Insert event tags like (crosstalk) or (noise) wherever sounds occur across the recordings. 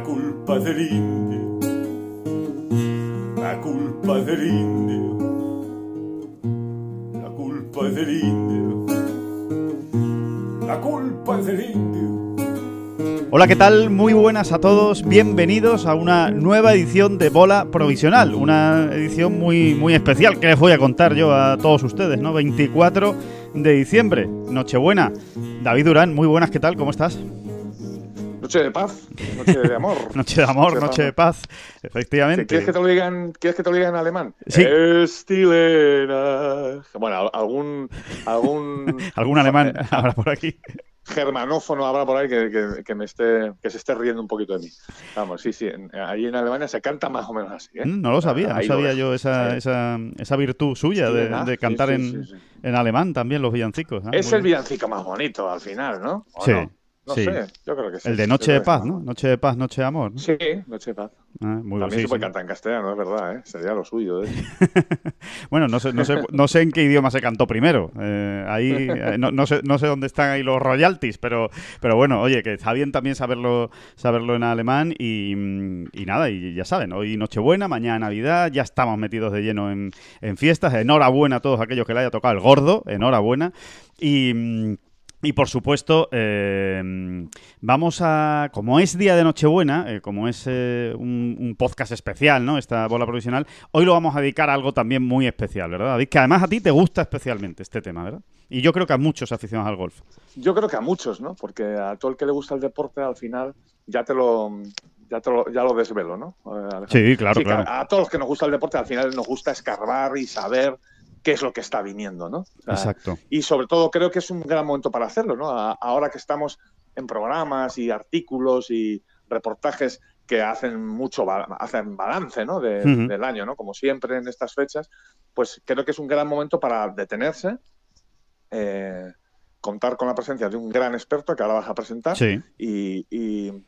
La culpa del indio, la culpa del indio, la culpa del indio, la culpa del indio. Hola, ¿qué tal? Muy buenas a todos. Bienvenidos a una nueva edición de Bola Provisional. Una edición muy, muy especial que les voy a contar yo a todos ustedes, ¿no? 24 de diciembre, Nochebuena. David Durán, muy buenas, ¿qué tal? ¿Cómo estás? Noche de paz, noche de amor. (laughs) noche de amor, noche de paz, efectivamente. ¿Quieres que te lo digan, ¿quieres que te lo digan en alemán? Sí. Estilena. Bueno, algún... algún (laughs) Algún alemán (laughs) habrá por aquí. germanófono habrá por ahí que, que- que me esté, que se esté riendo un poquito de mí. Vamos, sí, sí. en- ahí en Alemania se canta más o menos así. ¿eh? Mm, No lo sabía, no Ahí sabía ves. yo esa, esa, esa virtud suya de, sí, cantar sí, en, sí, en alemán también los villancicos. Ah, Es muy el villancico más bonito al final, ¿no? ¿O Sí, no? No sí. sé, yo creo que sí. El de Noche de Paz, ¿no? Noche de Paz, Noche de Amor. ¿no? Sí, Noche de Paz. Ah, muy También se puede cantar en castellano, es verdad, ¿eh? Sería lo suyo. hecho. (laughs) Bueno, no sé, no sé, no sé en qué idioma se cantó primero. Eh, ahí eh, no, no sé, no sé dónde están ahí los royalties, pero, pero bueno, oye, que está bien también saberlo, saberlo en alemán y, mm, y nada, y ya saben, hoy Nochebuena, mañana Navidad, ya estamos metidos de lleno en, en fiestas. Enhorabuena a todos aquellos que le haya tocado el gordo, enhorabuena. Y. y por supuesto, eh, vamos a. Como es día de Nochebuena, eh, como es eh, un, un podcast especial, ¿no? Esta bola provisional, hoy lo vamos a dedicar a algo también muy especial, ¿verdad, David? Que además a ti te gusta especialmente este tema, ¿verdad? Y yo creo que a muchos aficionados al golf. Yo creo que a muchos, ¿no? Porque a todo el que le gusta el deporte, al final, ya te lo, ya te lo, ya lo desvelo, ¿no? Eh, Alejandro. Sí, claro, Sí, claro. A, a todos los que nos gusta el deporte, al final nos gusta escarbar y saber qué es lo que está viniendo, ¿no? O sea, Exacto. Y sobre todo creo que es un gran momento para hacerlo, ¿no? A- ahora que estamos en programas y artículos y reportajes que hacen mucho hacen balance, ¿no? De- Ujú. Del año, ¿no? Como siempre en estas fechas, pues creo que es un gran momento para detenerse, eh, contar con la presencia de un gran experto que ahora vas a presentar Sí. y, y-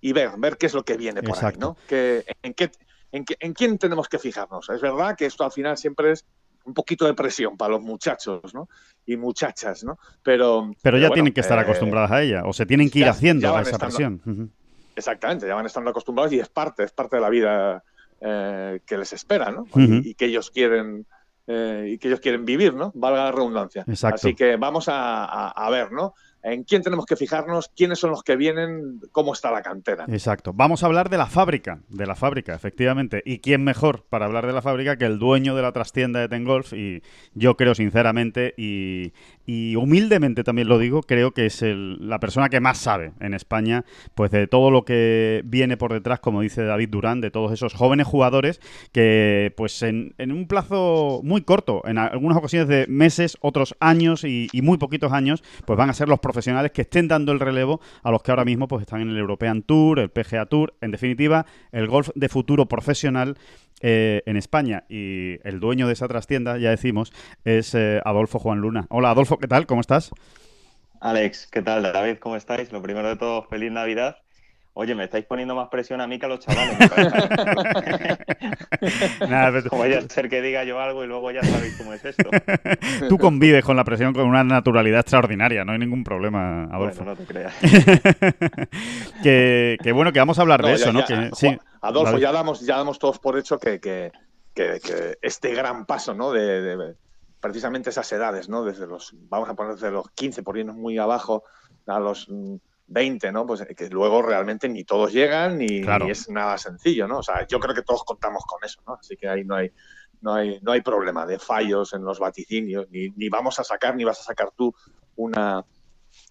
y ver, ver qué es lo que viene por Exacto. ahí, ¿no? Que, en, qué, en, qué- en quién tenemos que fijarnos. Es verdad que esto al final siempre es un poquito de presión para los muchachos, ¿no? Y muchachas, ¿no? Pero, Pero ya bueno, tienen que estar eh, acostumbradas a ella, o se tienen que ir ya- haciendo ya a esa estando- presión. Exactamente, ya van estando acostumbrados y es parte, es parte de la vida eh, que les espera, ¿no? Y que ellos quieren eh, y que ellos quieren vivir, ¿no? Valga la redundancia. Exacto. Así que vamos a, a- a ver, ¿no? En quién tenemos que fijarnos, quiénes son los que vienen, cómo está la cantera. Exacto. Vamos a hablar de la fábrica, de la fábrica, efectivamente. ¿Y quién mejor para hablar de la fábrica que el dueño de la trastienda de Tengolf? Y yo creo sinceramente y, y humildemente también lo digo, creo que es el- la persona que más sabe en España, pues de todo lo que viene por detrás, como dice David Durán, de todos esos jóvenes jugadores que, pues en, en un plazo muy corto, en algunas ocasiones de meses, otros años y, y muy poquitos años, pues van a ser los profesionales que estén dando el relevo a los que ahora mismo pues están en el European Tour, el PGA Tour, en definitiva, el golf de futuro profesional eh, en España. Y el dueño de esa trastienda, ya decimos, es eh, Adolfo Juan Luna. Hola Adolfo, ¿qué tal? ¿Cómo estás? Alex, ¿qué tal? David, ¿cómo estáis? Lo primero de todo, feliz Navidad. Oye, me estáis poniendo más presión a mí que a los chavales. parece. (laughs) Nada, pero- (laughs) Como vaya a ser que diga yo algo y luego ya sabéis cómo es esto. (laughs) Tú convives con la presión con una naturalidad extraordinaria, no hay ningún problema, Adolfo. Bueno, no te creas. que, que bueno, que vamos a hablar de eso, ya- ¿no? ya, Que- Ju- sí, Adolfo, ya damos, ya damos todos por hecho que, que- que- que este gran paso, ¿no? De, de- precisamente esas edades, ¿no? Desde los, vamos a poner desde los 15 por irnos muy abajo a los mm, 20, ¿no? Pues que luego realmente ni todos llegan ni, Claro. ni es nada sencillo, ¿no? O sea, yo creo que todos contamos con eso, ¿no? Así que ahí no hay, no hay, no hay problema de fallos en los vaticinios, ni, ni vamos a sacar, ni vas a sacar tú una,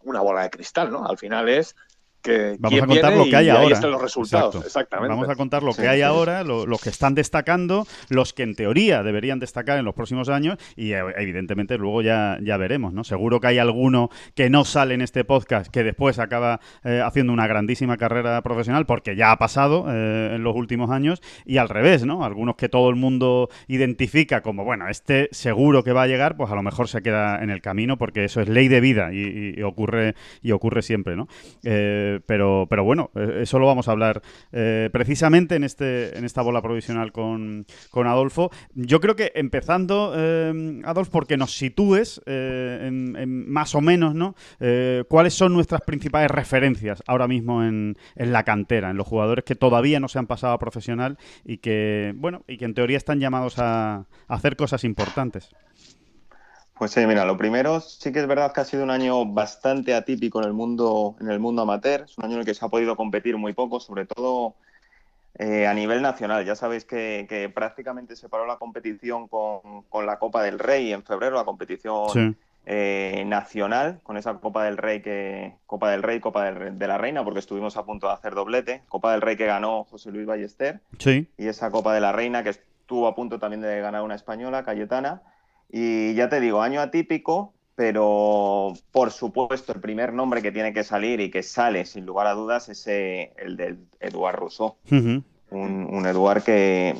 una bola de cristal, ¿no? Al final es que Vamos a contar lo que hay y ahí ahora. están los resultados. Exacto. Exactamente. Vamos a contar lo Sí, que hay sí. ahora, lo- los que están destacando, los que en teoría deberían destacar en los próximos años y eh, evidentemente luego ya, ya veremos, ¿no? Seguro que hay alguno que no sale en este podcast que después acaba eh, haciendo una grandísima carrera profesional porque ya ha pasado eh, en los últimos años y al revés, ¿no? Algunos que todo el mundo identifica como, bueno, este seguro que va a llegar, pues a lo mejor se queda en el camino porque eso es ley de vida y, y- y ocurre y ocurre siempre, ¿no? Eh, pero, pero bueno, eh, eso lo vamos a hablar eh, precisamente en este en esta bola provisional con, con Adolfo. Yo creo que empezando, eh, Adolfo, porque nos sitúes eh, en, en más o menos, ¿no? ¿Cuáles son nuestras principales referencias ahora mismo en, en la cantera, en los jugadores que todavía no se han pasado a profesional y que, bueno, y que en teoría están llamados a hacer cosas importantes? Pues sí, mira, lo primero sí que es verdad que ha sido un año bastante atípico en el mundo, en el mundo amateur. Es un año en el que se ha podido competir muy poco, sobre todo eh, a nivel nacional. Ya sabéis que, que prácticamente se paró la competición con, con la Copa del Rey en febrero, la competición Sí, eh, nacional, con esa Copa del Rey que Copa del Rey, Copa del- de la Reina, porque estuvimos a punto de hacer doblete. Copa del Rey que ganó José Luis Ballester sí, y esa Copa de la Reina que estuvo a punto también de ganar una española, Cayetana. Y ya te digo, año atípico, pero por supuesto el primer nombre que tiene que salir y que sale sin lugar a dudas es eh, el del Eduard Rousseau. Un, un Eduard que,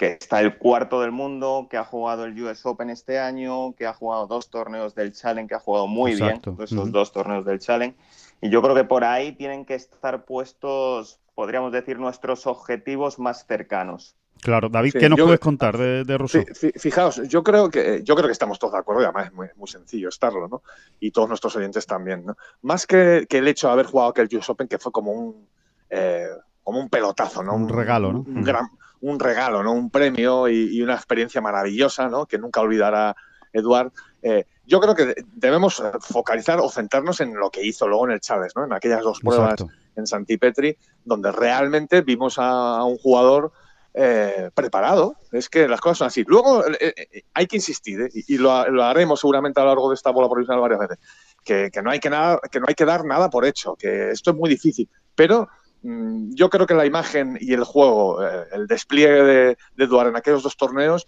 que está el cuarto del mundo, que ha jugado el US Open este año, que ha jugado dos torneos del Challenge, que ha jugado muy Exacto. bien esos Ujú. dos torneos del Challenge. Y yo creo que por ahí tienen que estar puestos, podríamos decir, nuestros objetivos más cercanos. Claro, David, Sí, ¿qué nos yo- puedes contar de, de Rousseau? Fi- fi- Fijaos, yo creo que yo creo que estamos todos de acuerdo y además es muy, muy sencillo estarlo, ¿no? Y todos nuestros oyentes también, ¿no? Más que, que el hecho de haber jugado aquel US Open que fue como un eh, como un pelotazo, ¿no? Un regalo, ¿no? Un, gran, un regalo, ¿no? Un premio y, y una experiencia maravillosa, ¿no? Que nunca olvidará Eduard. Eh, yo creo que debemos focalizar o centrarnos en lo que hizo luego en el Chávez, ¿no? En aquellas dos pruebas Exacto. en Santipetri, donde realmente vimos a, a un jugador eh, preparado. Es que las cosas son así. Luego eh, eh, hay que insistir, y, lo, haremos seguramente a lo largo de esta bola provisional varias veces, que, que no hay que, nada, que no hay que dar nada por hecho, que esto es muy difícil. Pero mm, yo creo que la imagen y el juego, el despliegue de, de en aquellos dos torneos,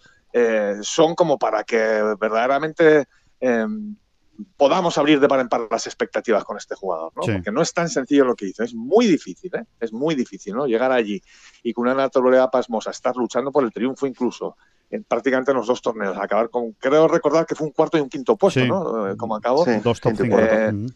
son como para que verdaderamente eh, podamos abrir de par en par las expectativas con este jugador, ¿no? Sí. Porque no es tan sencillo lo que hizo, es muy difícil, ¿eh? Es muy difícil, ¿no? Llegar allí y con una naturalidad pasmosa, estar luchando por el triunfo incluso, en prácticamente en los dos torneos, acabar con, creo recordar que fue un cuarto y un quinto puesto, Sí. ¿no? Eh, Como acabó. Sí. Dos top Quinto 5. cuarto.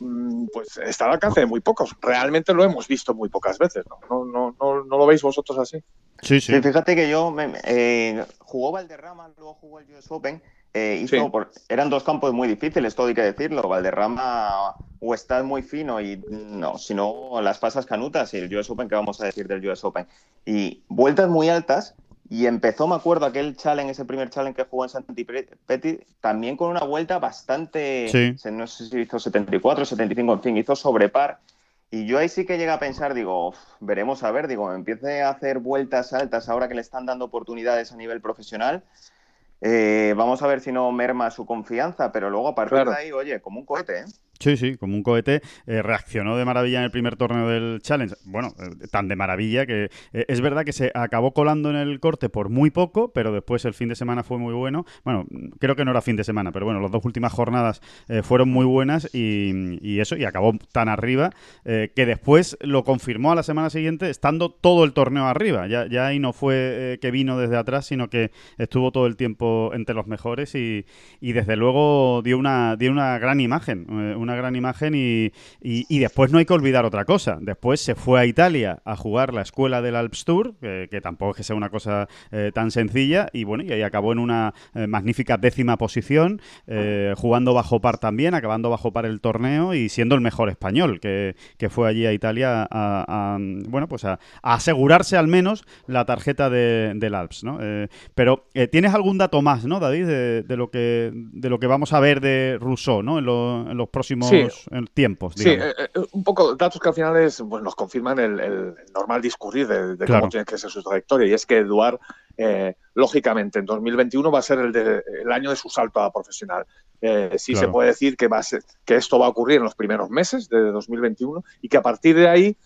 Mm, Pues está al alcance de muy pocos. Realmente lo hemos visto muy pocas veces, ¿no? ¿No, no, no, no lo veis vosotros así? Sí, sí. Sí, fíjate que yo me- eh, jugó Valderrama, luego jugó el US Open. Eh, hizo Sí. por- eran dos campos muy difíciles, todo hay que decirlo. Valderrama o está muy fino y no, si no las pasas canutas. Y el US Open, ¿qué vamos a decir del US Open? Y vueltas muy altas. Y empezó, me acuerdo, aquel challenge, ese primer challenge que jugó en Santipeti, también con una vuelta bastante. Sí. No sé si hizo 74, 75, en fin, hizo sobrepar. Y yo ahí sí que llega a pensar, digo, "Uf, veremos a ver, digo, empiece a hacer vueltas altas ahora que le están dando oportunidades a nivel profesional. Eh, vamos a ver si no merma su confianza, pero luego a partir Claro. de ahí, oye, como un cohete, ¿eh? Sí, sí, como un cohete. eh, reaccionó de maravilla en el primer torneo del Challenge. Bueno, eh, tan de maravilla que eh, es verdad que se acabó colando en el corte por muy poco, pero después el fin de semana fue muy bueno. Bueno, creo que no era fin de semana, pero bueno, las dos últimas jornadas fueron muy buenas y, eso, y acabó tan arriba que después lo confirmó a la semana siguiente estando todo el torneo arriba. Ya, ya ahí no fue que vino desde atrás, sino que estuvo todo el tiempo entre los mejores y, desde luego dio una, dio una gran imagen, eh, una gran imagen y, y- después no hay que olvidar otra cosa. Después se fue a Italia a jugar la escuela del Alps Tour, que, tampoco es que sea una cosa eh, tan sencilla, y bueno, y ahí acabó en una eh, magnífica décima posición, eh, jugando bajo par también, acabando bajo par el torneo y siendo el mejor español que, que fue allí a Italia a, bueno, pues a, asegurarse al menos la tarjeta de- del Alps, ¿no? Pero tienes algún dato más, ¿no, David, de, de lo que de lo que vamos a ver de Rousseau, ¿no? En, lo- en los próximos Sí. en tiempos, Sí, digamos. eh, eh, un poco datos que al final es, pues nos confirman el, el normal discurrir de, de Claro. cómo tiene que ser su trayectoria. Y es que Eduard, eh, lógicamente, en 2021 va a ser el, de- el año de su salto a profesional. Eh, sí se puede decir que, va a ser, que esto va a ocurrir en los primeros meses de 2021 y que a partir de ahí,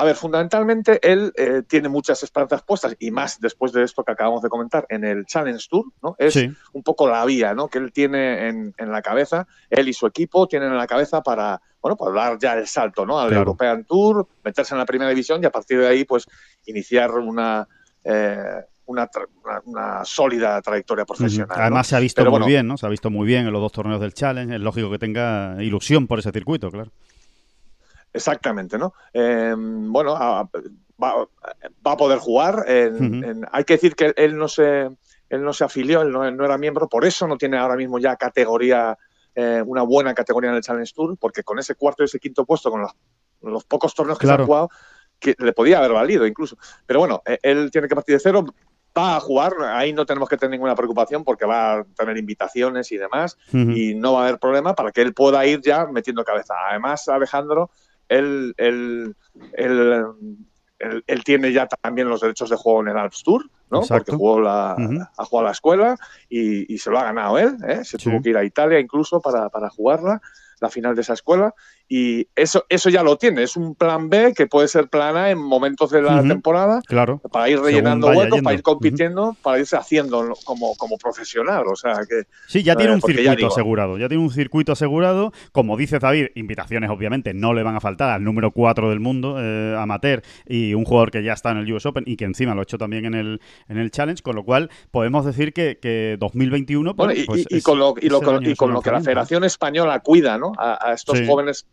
a ver, fundamentalmente él eh, tiene muchas esperanzas puestas y más después de esto que acabamos de comentar en el Challenge Tour, ¿no? Es Sí. un poco la vía ¿no? que él tiene en, en la cabeza, él y su equipo tienen en la cabeza para, bueno, para dar ya el salto ¿no? al Claro. European Tour, meterse en la primera división y a partir de ahí pues iniciar una, eh, una, tra- una- sólida trayectoria profesional. Además se ha visto Pero muy bueno, bien, ¿no? Se ha visto muy bien en los dos torneos del Challenge. Es lógico que tenga ilusión por ese circuito, claro. Exactamente, ¿no? Eh, bueno, a- va, va a poder jugar. en- en- hay que decir que él no se, él no se afilió, él no, no era miembro, por eso no tiene ahora mismo ya categoría, eh, una buena categoría en el Challenge Tour, porque con ese cuarto y ese quinto puesto, con los, los pocos torneos que Claro. se ha jugado, que le podía haber valido incluso. Pero bueno, eh, él tiene que partir de cero. Va a jugar, ahí no tenemos que tener ninguna preocupación porque va a tener invitaciones y demás y no va a haber problema para que él pueda ir ya metiendo cabeza. Además, Alejandro, él, él, él, tiene ya también los derechos de juego en el Alps Tour, ¿no? Exacto. Porque jugó la, ha jugado a la escuela y, y se lo ha ganado él. ¿eh? Se Sí. tuvo que ir a Italia incluso para, para jugarla, la final de esa escuela. Y eso, eso ya lo tiene. Es un plan B que puede ser plan A en momentos de la temporada Claro. para ir rellenando huecos, yendo. para ir compitiendo, para irse haciendo como, como profesional. O sea que Sí, ya tiene Eh, un ya circuito digo- asegurado. Ya tiene un circuito asegurado. Como dice David, invitaciones obviamente no le van a faltar al número 4 del mundo, eh, amateur, y un jugador que ya está en el US Open y que encima lo ha hecho también en el, en el Challenge, con lo cual podemos decir que, que 2021... Bueno, pues, y, pues y- y es- con lo, y lo- con- lo que la. Federación Española cuida ¿no? a, a estos Sí. jóvenes.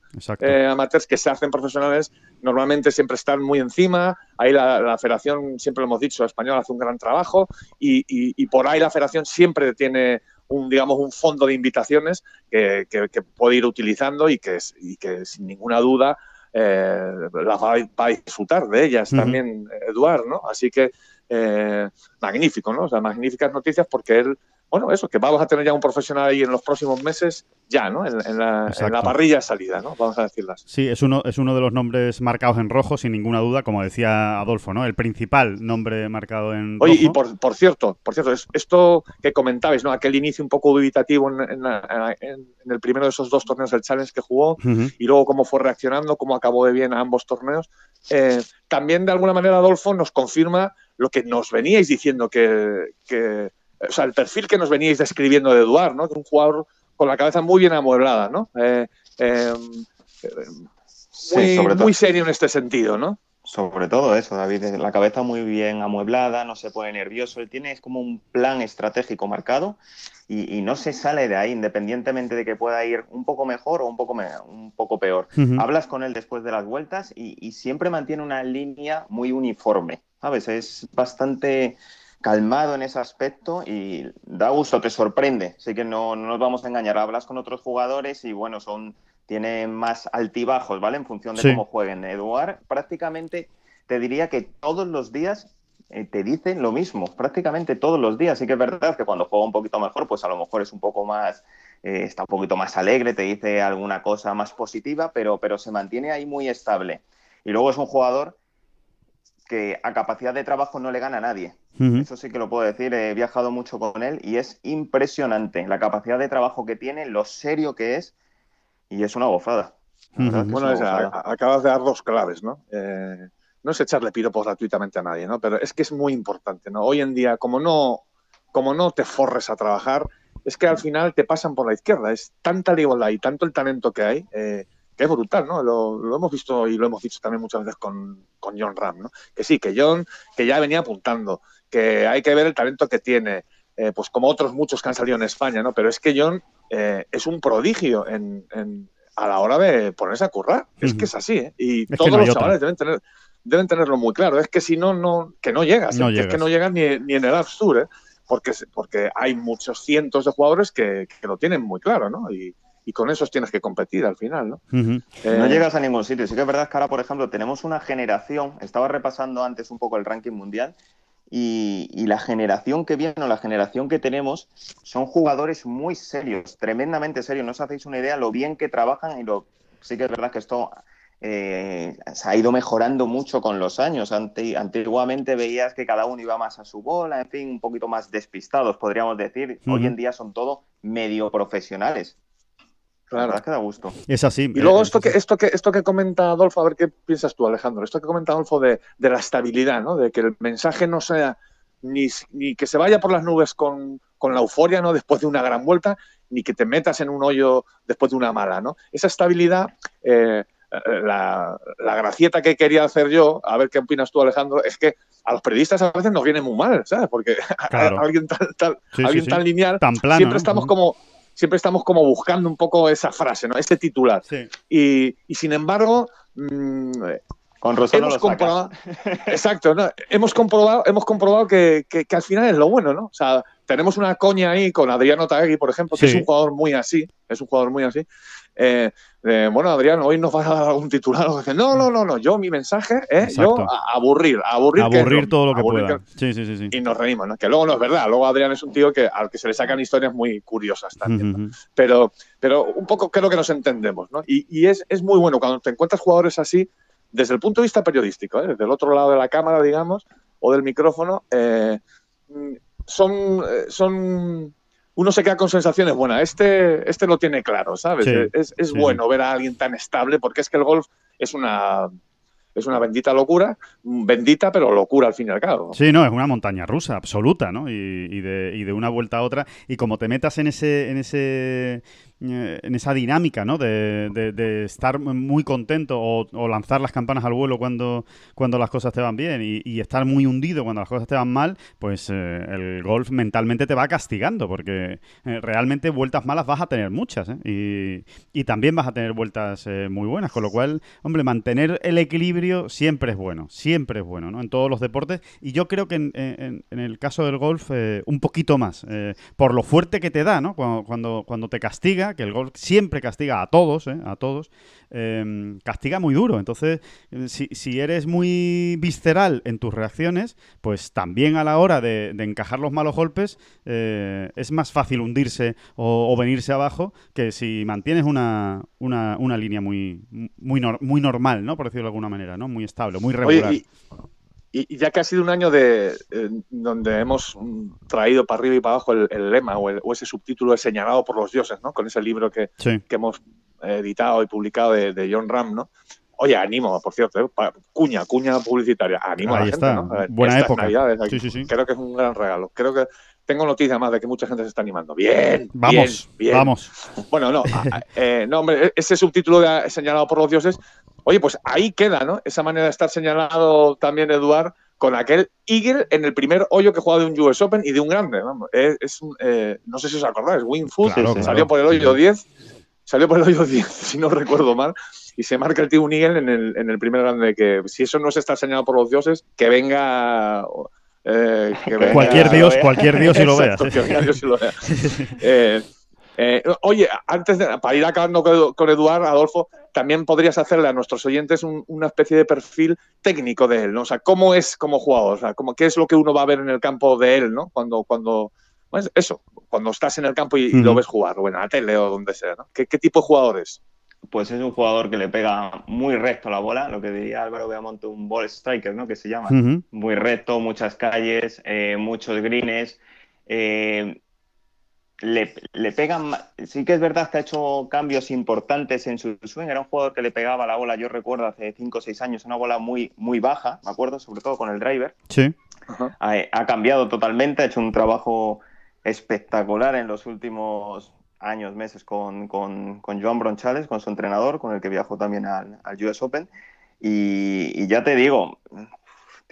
Eh, amateurs que se hacen profesionales, normalmente siempre están muy encima. Ahí la, la Federación, siempre lo hemos dicho, española hace un gran trabajo y, y- y por ahí la Federación siempre tiene un, digamos, un fondo de invitaciones que, que- que puede ir utilizando y que, y que sin ninguna duda eh, las va, a- va a disfrutar de ellas también Eduard, ¿no? Así que eh, magnífico, ¿no? O sea, magníficas noticias porque él, bueno, eso, que vamos a tener ya un profesional ahí en los próximos meses, ya, ¿no? En, en la, en Exacto. la parrilla de salida, ¿no? Vamos a decirlas. Sí, es uno, es uno de los nombres marcados en rojo, sin ninguna duda, como decía Adolfo, ¿no? El principal nombre marcado en Oye, y rojo. por, por cierto, por cierto, es- esto que comentabais, ¿no? Aquel inicio un poco dubitativo en, en la- en- en el primero de esos dos torneos del Challenge que jugó y luego cómo fue reaccionando, cómo acabó de bien a ambos torneos. Eh, también, de alguna manera, Adolfo nos confirma lo que nos veníais diciendo, que, que- o sea, el perfil que nos veníais describiendo de Eduard, ¿no? Que un jugador con la cabeza muy bien amueblada, ¿no? Eh, eh, eh, Sí, muy, sobre muy serio en este sentido, ¿no? Sobre todo eso, David, la cabeza muy bien amueblada, no se pone nervioso, él tiene como un plan estratégico marcado y, y no se sale de ahí, independientemente de que pueda ir un poco mejor o un poco, me- un poco peor. Hablas con él después de las vueltas y, y siempre mantiene una línea muy uniforme, ¿sabes? Es bastante calmado en ese aspecto y da gusto, te sorprende. Así que no, no nos vamos a engañar. Hablas con otros jugadores y bueno, son tienen más altibajos, ¿vale? En función de Sí. cómo jueguen. Eduard prácticamente te diría que todos los días eh, te dicen lo mismo, prácticamente todos los días. Sí que es verdad que cuando juega un poquito mejor, pues a lo mejor es un poco más, eh, está un poquito más alegre, te dice alguna cosa más positiva, pero, pero se mantiene ahí muy estable. Y luego es un jugador que a capacidad de trabajo no le gana a nadie. Eso sí que lo puedo decir, he viajado mucho con él y es impresionante la capacidad de trabajo que tiene, lo serio que es y es una Ujú. que Bueno, una a- acabas de dar dos claves, ¿no? Eh, no es echarle piropos gratuitamente a nadie, ¿no? Pero es que es muy importante, ¿no? Hoy en día, como no, como no te forres a trabajar, es que al final te pasan por la izquierda. Es tanta la igualdad y tanto el talento que hay, eh, que es brutal, ¿no? Lo, lo hemos visto y lo hemos dicho también muchas veces con, con John Ram, ¿no? Que sí, que John, que ya venía apuntando, que hay que ver el talento que tiene, eh, pues como otros muchos que han salido en España, ¿no? Pero es que John eh, es un prodigio en, en- a la hora de ponerse a currar. Es que es así, ¿eh? Y todos no los chavales deben tener deben tenerlo muy claro. Es que si no, no que no llegas. No ¿eh? Es que no llegas ni, ni en el Store, ¿eh? porque, porque hay muchos cientos de jugadores que, que lo tienen muy claro, ¿no? Y, y con esos tienes que competir al final, ¿no? Ujú. No Eh, llegas a ningún sitio. Sí que es verdad que ahora, por ejemplo, tenemos una generación, estaba repasando antes un poco el ranking mundial, y, y la generación que viene o la generación que tenemos son jugadores muy serios, tremendamente serios. No os hacéis una idea lo bien que trabajan y lo sí que es verdad que esto eh, se ha ido mejorando mucho con los años. antiguamente veías que cada uno iba más a su bola, en fin, un poquito más despistados, podríamos decir. Hoy en día son todo medio profesionales. Claro. La que da gusto. Es así. Y luego esto que, esto, que, esto que comenta Adolfo, a ver qué piensas tú, Alejandro. Esto que comenta Adolfo de, de la estabilidad, ¿no? De que el mensaje no sea ni, ni que se vaya por las nubes con, con, la euforia, ¿no? Después de una gran vuelta, ni que te metas en un hoyo después de una mala, ¿no? Esa estabilidad, eh, la, la, gracieta que quería hacer yo, a ver qué opinas tú, Alejandro, es que a los periodistas a veces nos viene muy mal, ¿sabes? Porque (laughs) alguien tan, alguien tan lineal, siempre estamos como siempre estamos como buscando un poco esa frase, ¿no? Ese titular. Y, y, sin embargo, mmm, con hemos comprobado, exacto, ¿no? hemos comprobado, hemos comprobado que, que, que, al final es lo bueno, ¿no? O sea, tenemos una coña ahí con Adriano Tagui, por ejemplo, que es un jugador muy así, es un jugador muy así. Eh, eh, bueno, Adrián, hoy nos vas a dar algún titular. (laughs) no, no, no, no, yo mi mensaje es yo aburrir, aburrir. Aburrir todo lo que pueda. Sí, sí, sí, Y nos reímos, ¿no? Que luego no es verdad. Luego Adrián es un tío que, al que se le sacan historias muy curiosas también. pero, pero un poco creo que nos entendemos, ¿no? Y, y es, es, muy bueno cuando te encuentras jugadores así, desde el punto de vista periodístico, ¿eh? desde el otro lado de la cámara, digamos, o del micrófono, eh, son, son uno se queda con sensaciones buenas. Este, este lo tiene claro, ¿sabes? es, es bueno ver a alguien tan estable porque es que el golf es una es una bendita locura, bendita pero locura al fin y al cabo. Sí, no, es una montaña rusa absoluta, ¿no? Y, y, de, y de, una vuelta a otra. Y como te metas en ese, en ese eh, en esa dinámica, ¿no? De, estar muy contento o, lanzar las campanas al vuelo cuando, cuando las cosas te van bien y, estar muy hundido cuando las cosas te van mal, pues eh, el golf mentalmente te va castigando porque eh, realmente vueltas malas vas a tener muchas y, también vas a tener vueltas muy buenas, con lo cual, hombre, mantener el equilibrio siempre es bueno, siempre es bueno, ¿no? En todos los deportes y yo creo que en, en, en el caso del golf un poquito más, por lo fuerte que te da, ¿no? Cuando, cuando, cuando te castiga, que el golf siempre castiga a todos, ¿eh? a todos, em, castiga muy duro. Entonces, eh, si, eres muy visceral en tus reacciones, pues también a la hora de, encajar los malos golpes eh, es más fácil hundirse o, venirse abajo que si mantienes una, una, una línea muy, muy, muy normal, ¿no? Por decirlo de alguna manera, ¿no? Muy estable, muy regular. Y, ya que ha sido un año de eh, donde hemos traído para arriba y para abajo el, lema o, ese subtítulo señalado por los dioses, ¿no? Con ese libro que, que hemos editado y publicado de, John Ram, ¿no? Oye, animo, por cierto, ¿eh? cuña, cuña publicitaria, animo a la está. gente, ¿no? Buena época. Creo que es un gran regalo. Creo que tengo noticia más de que mucha gente se está animando. Bien, vamos, bien, vamos. Bueno, no, eh, no, hombre, ese subtítulo señalado por los dioses Oye, pues ahí queda, ¿no? Esa manera de estar señalado también, Eduard, con aquel Eagle en el primer hoyo que jugaba de un US Open y de un grande. Vamos. Es, eh, no sé si os acordáis, Winfoot salió por el hoyo 10, salió por el hoyo 10, (laughs) si no recuerdo mal, y se marca el tío un Eagle en el, en el primer grande. Que si eso no es estar señalado por los dioses, que venga. Eh, cualquier dios, cualquier dios si lo vea. Cualquier dios si lo vea. Eh, eh, oye, antes de, para ir acabando con, Eduard, Adolfo, también podrías hacerle a nuestros oyentes una especie de perfil técnico de él, ¿no? O sea, cómo es como jugador, o sea, cómo, qué es lo que uno va a ver en el campo de él, ¿no? Cuando, cuando, pues eso, cuando estás en el campo y, lo ves jugar, o en la tele o donde sea, ¿no? ¿Qué, tipo de jugador es? Pues es un jugador que le pega muy recto la bola, lo que diría Álvaro Beamonte, un ball striker, ¿no? Que se llama. Muy recto, muchas calles, eh, muchos greens. Eh, le, le, pegan. Sí que es verdad que ha hecho cambios importantes en su swing. Era un jugador que le pegaba la bola, yo recuerdo hace 5 o 6 años, una bola muy, muy baja, me acuerdo, sobre todo con el driver. Sí. Ha, cambiado totalmente, ha hecho un trabajo espectacular en los últimos años, meses con, con, con Joan Bronchales, con su entrenador, con el que viajó también al, al US Open. Y, ya te digo,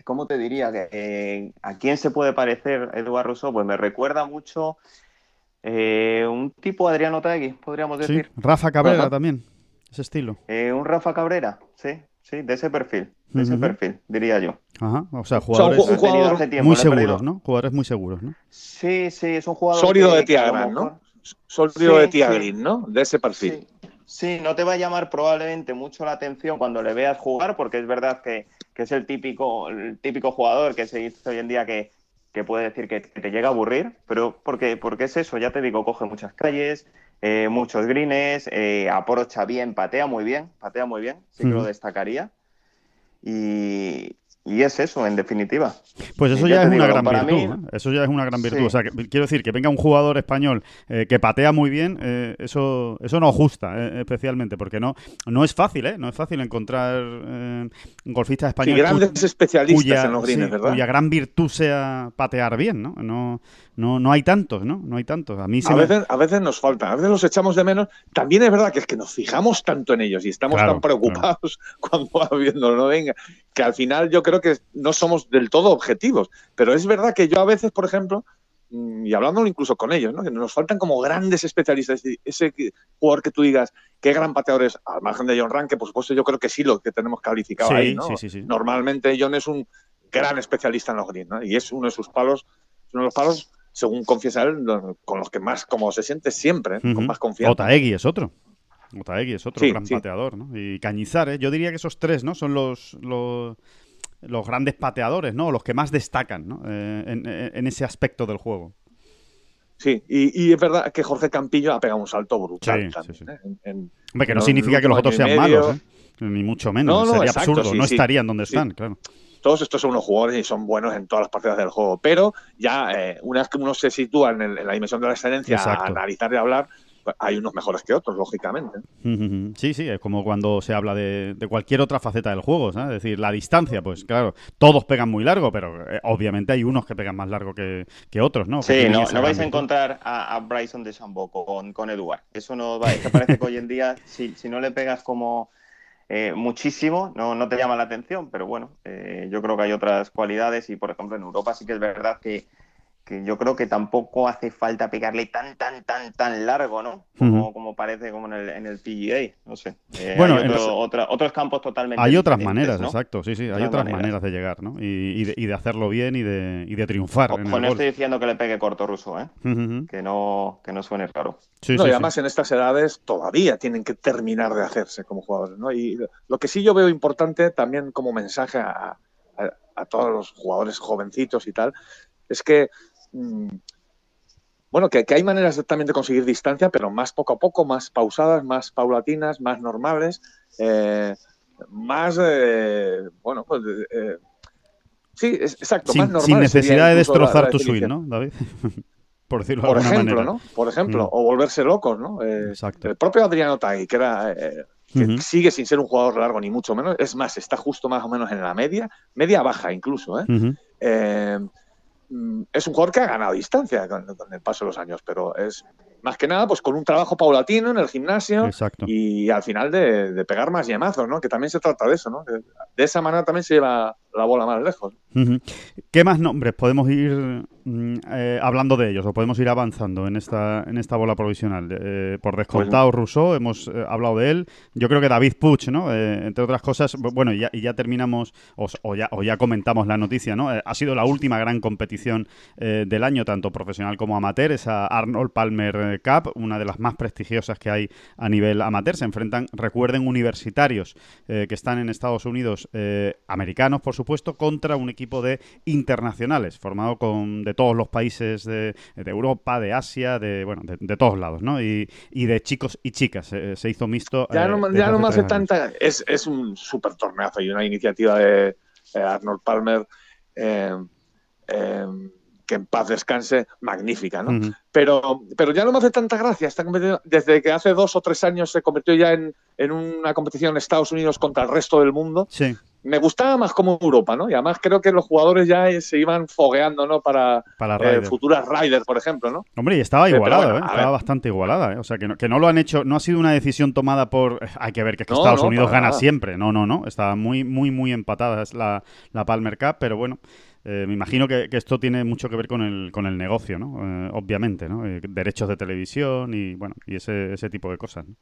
¿cómo te diría? que ¿A quién se puede parecer Eduardo Rousseau? Pues me recuerda mucho eh, un tipo Adriano Tagui, podríamos decir. Rafa Cabrera también, ese estilo. Eh, un Rafa Cabrera, sí, sí, de ese perfil, de ese perfil, diría yo. Ajá, o sea, jugadores muy seguros, ¿no? Jugadores muy seguros, ¿no? Sí, sí, es un jugador. Sólido de tía ¿no? Sólido de tía ¿no? De ese perfil. Sí. no te va a llamar probablemente mucho la atención cuando le veas jugar, porque es verdad que, que es el típico, el típico jugador que se dice hoy en día que, que puede decir que te llega a aburrir, pero porque, porque es eso, ya te digo, coge muchas calles, eh, muchos greens, eh, aprocha bien, patea muy bien, patea muy bien, sí que lo destacaría. Y, y es eso, en definitiva. Pues eso Y ya es una digo, gran virtud. mí- ¿eh? Eso ya es una gran virtud. O sea, que, quiero decir, que venga un jugador español eh, que patea muy bien, eh, eso, eso nos gusta eh, especialmente, porque no, no es fácil, ¿eh? No es fácil encontrar eh, golfistas Sí, españoles cu- grandes especialistas cuya, en los greens, sí, ¿verdad? cuya gran virtud sea patear bien, ¿no? No, no, no hay tantos, ¿no? No hay tantos. A mí se A me- veces, a veces nos faltan, a veces los echamos de menos. También es verdad que es que nos fijamos tanto en ellos y estamos Claro, tan preocupados (laughs) cuando va viendo, no venga, que al final yo creo que no somos del todo objetivos. Pero es verdad que yo a veces, por ejemplo, mm, y hablándolo incluso con ellos, ¿no? que nos faltan como grandes especialistas. Ese jugador que tú digas, qué gran pateador es, al margen de John Rank, que por supuesto yo creo que sí lo que tenemos calificado Sí, ahí. ¿no? sí, sí, sí. Normalmente John es un gran especialista en los greens ¿no? y es uno de sus palos, uno de los palos, según confiesa él, con los que más como se siente siempre, ¿eh? con más confianza. Otaegui es otro. Otaegui es otro Sí, gran sí. pateador, ¿no? Y Cañizares, yo diría que esos tres, ¿no? Son los, los, los grandes pateadores, ¿no? Los que más destacan, ¿no? Eh, en, en ese aspecto del juego. Sí, y, y es verdad que Jorge Campillo ha pegado un salto brutal Sí, también. ¿eh? En- en- Hombre, que no, significa que los otros sean medio- malos, ¿eh? Ni mucho menos. No, no, Sería exacto, absurdo. no estarían donde están, claro. Todos estos son unos jugadores y son buenos en todas las partidas del juego, pero ya eh, una vez que uno se sitúa en, el- en la dimensión de la excelencia Exacto. a analizar y hablar, pues, hay unos mejores que otros, lógicamente. (laughs) Sí, sí, es como cuando se habla de, de cualquier otra faceta del juego, ¿sabes? Es decir, la distancia, pues claro, todos pegan muy largo, pero eh, obviamente hay unos que pegan más largo que, que otros, ¿no? Sí, no, vais a encontrar a, a Bryson de Samboco con, con Eduard. Eso no va. Que parece que hoy en día, si, si no le pegas como eh, muchísimo, no, no te llama la atención. Pero bueno, eh, yo creo que hay otras cualidades y, por ejemplo, en Europa sí que es verdad que, que yo creo que tampoco hace falta pegarle tan, tan, tan, tan largo, ¿no? Como, como parece como en el, en el PGA. No sé. Eh, Bueno, hay en otro- los- otra- otros campos totalmente Hay otras maneras, ¿no? exacto, sí, sí, hay Otras otras maneras. maneras de llegar, ¿no? Y, y de, y de hacerlo bien y de, y de triunfar en el Ojo, no golf. estoy diciendo que le pegue corto ruso, ¿eh? Que no, que no suene raro. Sí, No, sí, y sí. además en estas edades todavía tienen que terminar de hacerse como jugadores. ¿no? Y lo que sí yo veo importante también como mensaje a, a- a todos los jugadores jovencitos y tal, es que, mm, bueno, que, que hay maneras también de conseguir distancia, pero más poco a poco, más pausadas, más paulatinas, más normales, eh, más, eh, bueno, pues... eh, sí, es- exacto, sin, más sin normales sería necesidad de la- destrozar la tu definición. ¿no, David? (laughs) Por decirlo de Por alguna ejemplo, manera. ¿no? Por ejemplo, Mm. o volverse locos, ¿no? Eh, Exacto. el propio Adriano Tagui, que era eh, que Ujú. sigue sin ser un jugador largo ni mucho menos, es más, está justo más o menos en la media, media baja incluso, ¿eh? Eh, es un jugador que ha ganado distancia con, con el paso de los años, pero es más que nada pues con un trabajo paulatino en el gimnasio Exacto. y al final de, de pegar más yemazos, ¿no? Que también se trata de eso, ¿no? Que de esa manera también se lleva la bola más lejos. ¿Qué más nombres podemos ir mm, eh, hablando de ellos o podemos ir avanzando en esta en esta bola provisional? Eh, por descontado, Rousseau, hemos eh, hablado de él. Yo creo que David Puch, ¿no? Eh, entre otras cosas, bu- bueno, y ya, y ya terminamos o, o ya, o ya comentamos la noticia, ¿no? Ha sido la última gran competición eh, del año, tanto profesional como amateur, esa Arnold Palmer Cup, una de las más prestigiosas que hay a nivel amateur. Se enfrentan, recuerden, universitarios que están en Estados Unidos, eh, americanos, por supuesto, contra un equipo de internacionales, formado con de todos los países de, de Europa, de Asia, de bueno, de, de todos lados, ¿no? Y, y de chicos y chicas. eh, se hizo mixto. Ya eh, no, ya no me hace tres años. tanta. Es, es un súper torneazo y una iniciativa de eh, Arnold Palmer eh, que en paz descanse, magnífica, ¿no? Pero, pero ya no me hace tanta gracia. Competición, desde que hace dos o tres años se convirtió ya en, en una competición Estados Unidos contra el resto del mundo, Sí, me gustaba más como Europa, ¿no? Y además creo que los jugadores ya eh, se iban fogueando, ¿no? Para para eh, futuras Riders, por ejemplo, ¿no? Hombre, y estaba igualada, bueno, ¿eh? Estaba ver. bastante igualada, ¿eh? O sea, que no, que no lo han hecho, no ha sido una decisión tomada por... eh, Hay que ver que, es que No, Estados no, Unidos gana nada. siempre. No, no, no. Estaba muy, muy, muy empatada es la, la Palmer Cup, pero bueno, eh, me imagino que, que esto tiene mucho que ver con el, con el negocio, ¿no? Obviamente, ¿no? Derechos de televisión y, bueno, y ese, ese tipo de cosas. ¿no?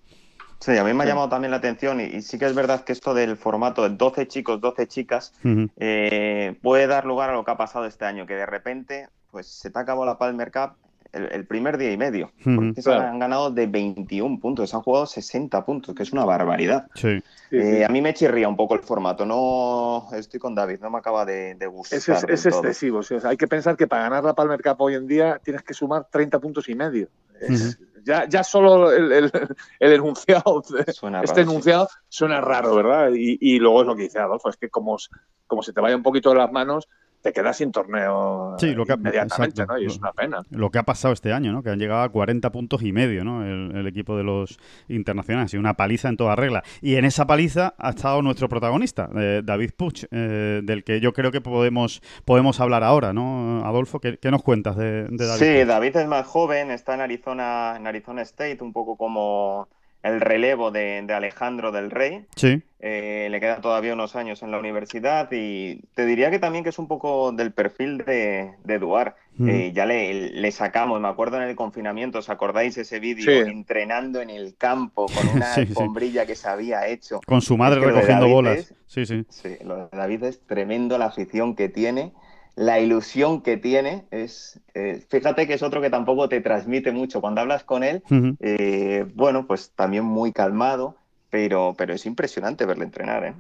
Sí, a mí me ha llamado también la atención y, y sí que es verdad que esto del formato de 12 chicos, 12 chicas eh, puede dar lugar a lo que ha pasado este año, que de repente pues se te acabó la Palmer Cup el, primer día y medio. Porque se han ganado de 21 puntos, se han jugado 60 puntos, que es una barbaridad. Sí. Sí, Eh, sí. a mí me chirría un poco el formato, no estoy con David, no me acaba de, de gustar. Es, es- es excesivo. sí, o sea, hay que pensar que para ganar la Palmer Cup hoy en día tienes que sumar 30 puntos y medio. Es- ya, ya solo el, el- el enunciado, Suena este raro, sí. enunciado suena raro, ¿verdad? Y, y luego es lo que dice Adolfo, es que como, como se te vaya un poquito de las manos, te quedas sin torneo Sí, lo que- inmediatamente, exacto. ¿no? Y es una pena. Lo que ha pasado este año, ¿no? Que han llegado a 40 puntos y medio, ¿no? El, el equipo de los internacionales. Y una paliza en toda regla. Y en esa paliza ha estado nuestro protagonista, eh, David Puch, eh, del que yo creo que podemos, podemos hablar ahora, ¿no? Adolfo, ¿qué, qué nos cuentas de, de David? Sí, Puch? David es más joven, está en Arizona, en Arizona State, un poco como el relevo de, de Alejandro del Rey. Sí, Eh, le quedan todavía unos años en la universidad y te diría que también que es un poco del perfil de, de Eduard. Mm. Eh, ya le, le sacamos, me acuerdo en el confinamiento, ¿os acordáis ese vídeo? Sí. Entrenando en el campo con (laughs) una Sí, sí. alfombrilla que se había hecho. con su madre Es que recogiendo bolas. es- Sí, sí. Sí, lo de David es tremendo la afición que tiene, la ilusión que tiene. Es, eh, fíjate que es otro que tampoco te transmite mucho. Cuando hablas con él, eh, bueno, pues también muy calmado, pero, pero es impresionante verle entrenar, ¿eh?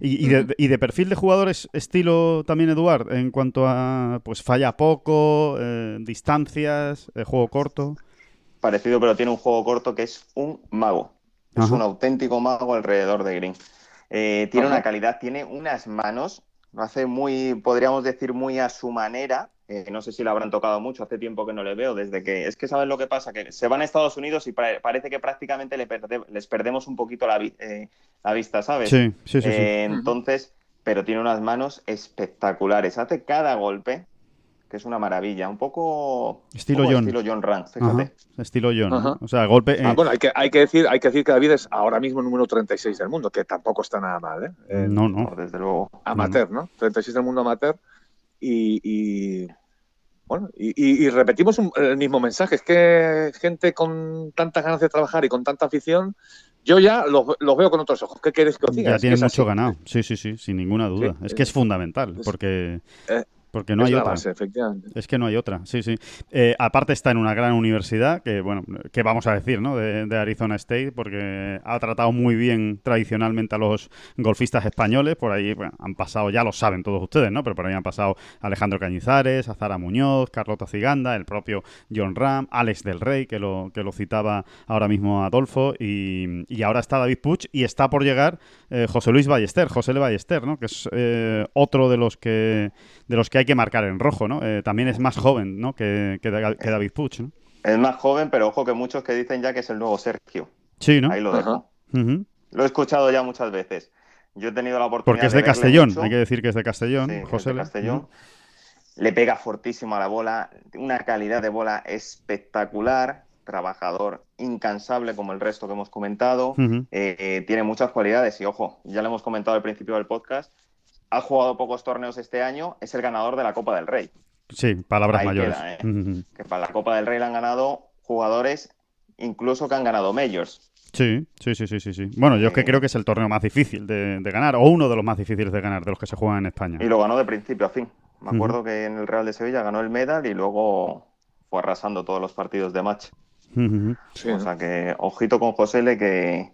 Y, y de, y de perfil de jugadores estilo también Eduard, en cuanto a pues falla poco, eh, distancias, juego corto. Parecido, pero tiene un juego corto que es un mago. Es un auténtico mago alrededor de Green. Tiene una calidad, tiene unas manos, lo hace muy, podríamos decir, muy a su manera. Eh, no sé si le habrán tocado mucho, hace tiempo que no le veo, desde que... Es que sabes lo que pasa, que se van a Estados Unidos y pa- parece que prácticamente le perde- les perdemos un poquito la, vi- eh, la vista, ¿sabes? Sí, sí, sí. sí. Eh, entonces, pero tiene unas manos espectaculares. Hace cada golpe, que es una maravilla. Un poco Estilo poco John. Estilo John Rand, Ajá, fíjate. Estilo John. ¿no? Ajá. O sea, golpe. eh, Ah, bueno, hay que, hay, que decir, hay que decir que David es ahora mismo el número 36 del mundo, que tampoco está nada mal, ¿eh? Eh, no, no. No, desde luego. amateur, ¿no? 36 del mundo amateur. Y, y, bueno, y, y- y repetimos un- el mismo mensaje. Es que gente con tantas ganas de trabajar y con tanta afición, yo ya los, los veo con otros ojos. ¿Qué queréis que os diga? Ya Es que tiene es mucho así. ganado. Sí, sí, sí, sin ninguna duda. Sí, es que es es- fundamental, es- porque, eh, porque no es hay otra. base, efectivamente. Es que no hay otra, sí, sí. Eh, aparte está en una gran universidad, que bueno, que vamos a decir, ¿no? De, de Arizona State, porque ha tratado muy bien tradicionalmente a los golfistas españoles. Por ahí bueno, han pasado, ya lo saben todos ustedes, ¿no? Pero por ahí han pasado Alejandro Cañizares, Azara Muñoz, Carlota Ciganda, el propio John Ram, Alex del Rey, que lo, que lo citaba ahora mismo Adolfo, y, y ahora está David Puch y está por llegar eh, José Luis Ballester, José L. Ballester, ¿no? Que es eh, otro de los que de los que hay que marcar en rojo, ¿no? Eh, también es más joven, ¿no? Que, que, Da- que David Puch, ¿no? Es más joven, pero ojo que muchos que dicen ya que es el nuevo Sergio. Sí, ¿no? Ahí lo dejo. Lo he escuchado ya muchas veces. Yo he tenido la oportunidad Porque es de Castellón, mucho. hay que decir que es de Castellón, Sí, es de José. Castellón. Le pega fortísimo a la bola, una calidad de bola espectacular, trabajador, incansable como el resto que hemos comentado. Eh, eh, tiene muchas cualidades y ojo, ya lo hemos comentado al principio del podcast. Ha jugado pocos torneos este año, es el ganador de la Copa del Rey. Sí, palabras Ahí mayores. queda, ¿eh? Que para la Copa del Rey le han ganado jugadores incluso que han ganado Majors. Sí, sí, sí, sí, sí, sí. Bueno, yo es que Eh. creo que es el torneo más difícil de, de ganar, o uno de los más difíciles de ganar, de los que se juegan en España. Y lo ganó de principio a fin. Me acuerdo que en el Real de Sevilla ganó el medal y luego fue arrasando todos los partidos de match. Sí, O ¿no? sea que ojito con José L que,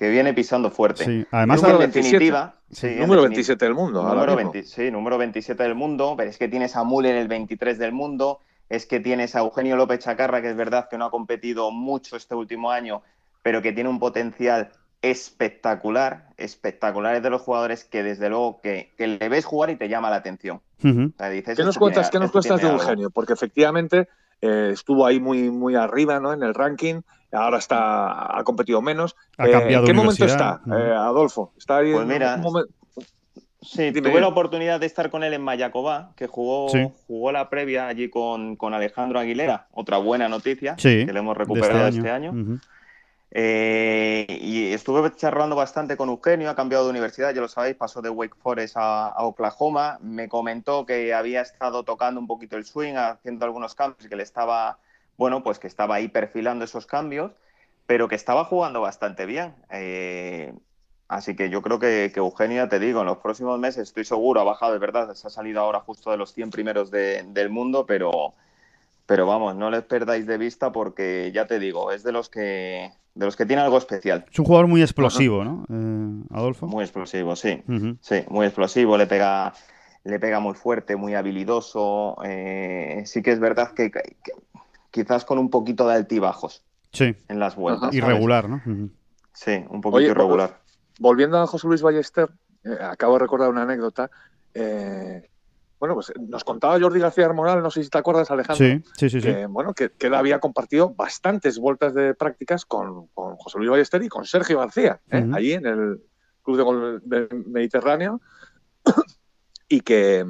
que viene pisando fuerte. Sí, además, Es que en número 27. definitiva, sí, en Número defini- 27 del mundo. Número mismo. 20 sí, número 27 del mundo, pero es que tienes a Müller el 23 del mundo, es que tienes a Eugenio López Chacarra, que es verdad que no ha competido mucho este último año, pero que tiene un potencial espectacular, espectacular, es de los jugadores que desde luego que, que le ves jugar y te llama la atención. Ujú. O sea, dices, ¿Qué nos "Este cuentas, tiene- qué nos cuentas de tiene algo". Eugenio? Porque efectivamente eh, estuvo ahí muy, muy arriba ¿no? en el ranking, ahora está, ha competido menos. Ha Eh, cambiado ¿En qué momento está, eh, Adolfo? ¿Está ahí Pues en mira, un Sí, Dime, tuve la oportunidad de estar con él en Mayacobá, que jugó, Sí. jugó la previa allí con, con Alejandro Aguilera. Otra buena noticia Sí, que le hemos de recuperado este año. Eh, y estuve charlando bastante con Eugenio, ha cambiado de universidad, ya lo sabéis, pasó de Wake Forest a, a Oklahoma. Me comentó que había estado tocando un poquito el swing, haciendo algunos cambios, que le estaba, bueno, pues que estaba ahí perfilando esos cambios, pero que estaba jugando bastante bien. Eh, así que yo creo que, ya te digo, en los próximos meses estoy seguro, ha bajado de verdad, se ha salido ahora justo de los 100 primeros de- del mundo, pero pero vamos, no les perdáis de vista porque ya te digo, es de los que de los que tiene algo especial. Es un jugador muy explosivo, ¿no? Eh, Adolfo. Muy explosivo, sí. Sí, muy explosivo, le pega, le pega muy fuerte, muy habilidoso. eh, sí que es verdad que quizás con un poquito de altibajos Sí, en las vueltas. ¿sabes? irregular, ¿no? Sí, un poquito Oye, irregular. Volviendo a José Luis Ballester, eh, acabo de recordar una anécdota. eh, bueno, pues nos contaba Jordi García Armoral, no sé si te acuerdas, Alejandro, Sí, sí, sí, sí. que, bueno, que, que él había compartido bastantes vueltas de prácticas con, con José Luis Ballester y con Sergio García, ¿eh? Allí en el Club de Gol del Mediterráneo. (coughs) y que,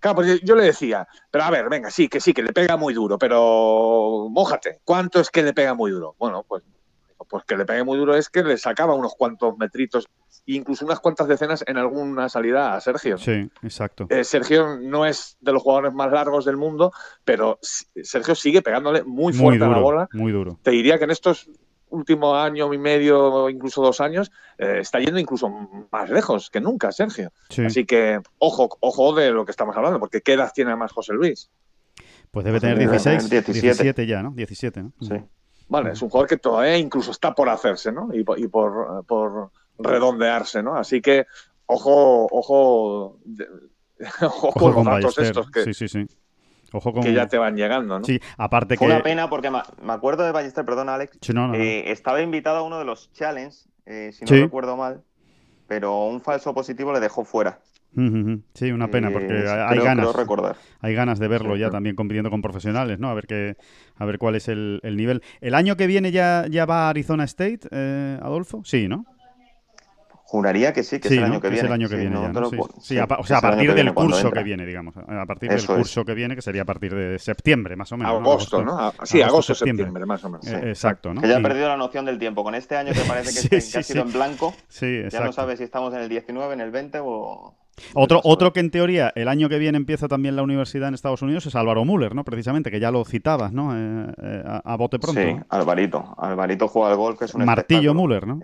claro, pues yo- le decía, pero a ver, venga, sí, que sí, que le pega muy duro, pero mójate, ¿cuánto es que le pega muy duro? Bueno, pues, pues que le pegue muy duro es que le sacaba unos cuantos metritos, incluso unas cuantas decenas en alguna salida a Sergio. Sí, exacto. Eh, Sergio no es de los jugadores más largos del mundo, pero Sergio sigue pegándole muy Muy fuerte a la bola. muy duro. Te diría que en estos últimos año y medio, incluso dos años, eh, está yendo incluso más lejos que nunca, Sergio. Sí. Así que ojo, ojo de lo que estamos hablando, porque ¿qué edad tiene más José Luis? Pues debe tener debe 16, tener 17. 17 ya, ¿no? 17, ¿no? Sí. Vale, es un jugador que todavía incluso está por hacerse, ¿no? Y por, y por, por redondearse, ¿no? Así que ojo, ojo, de- (laughs) ojo, Ojo con los datos estos que, Sí, sí, sí. Ojo con... que ya te van llegando, ¿no? Sí, aparte Fue que... una pena porque me, me acuerdo de Ballester, perdón, Alex. Sí, no, no, no. eh, estaba invitado a uno de los challenge, eh, si no Sí. recuerdo mal, pero un falso positivo le dejó fuera. Sí, una pena, porque Eh, hay creo- ganas. creo recordar. Hay ganas de verlo Sí, ya también compitiendo con profesionales, ¿no? A ver qué, a ver cuál es el, el nivel. ¿El año que viene ya, ya va a Arizona State, eh, Adolfo? Sí, ¿no? Juraría que sí, que sí, es el ¿no? año que es viene. el año que Sí, viene no ya, te ¿no? lo Sí, puedo- sí, sí, a, o es sea, a partir que del curso entra. que viene, digamos. A partir del es. curso que viene, que sería a partir de septiembre, más o menos. ¿no? agosto, ¿no? A- sí, agosto, septiembre, más o menos. Eh, exacto, ¿no? Que ya ha perdido la noción del tiempo. Con este año que parece que, que ha sido en blanco, Sí, ya no sabes si estamos en el 19, en el 20 o... Otro, otro que en teoría el año que viene empieza también la universidad en Estados Unidos es Álvaro Müller, ¿no? Precisamente, que ya lo citabas, ¿no? Eh, eh, a, a bote pronto. Sí. Alvarito. Alvarito juega al golf, que es un Martillo. Müller, ¿no?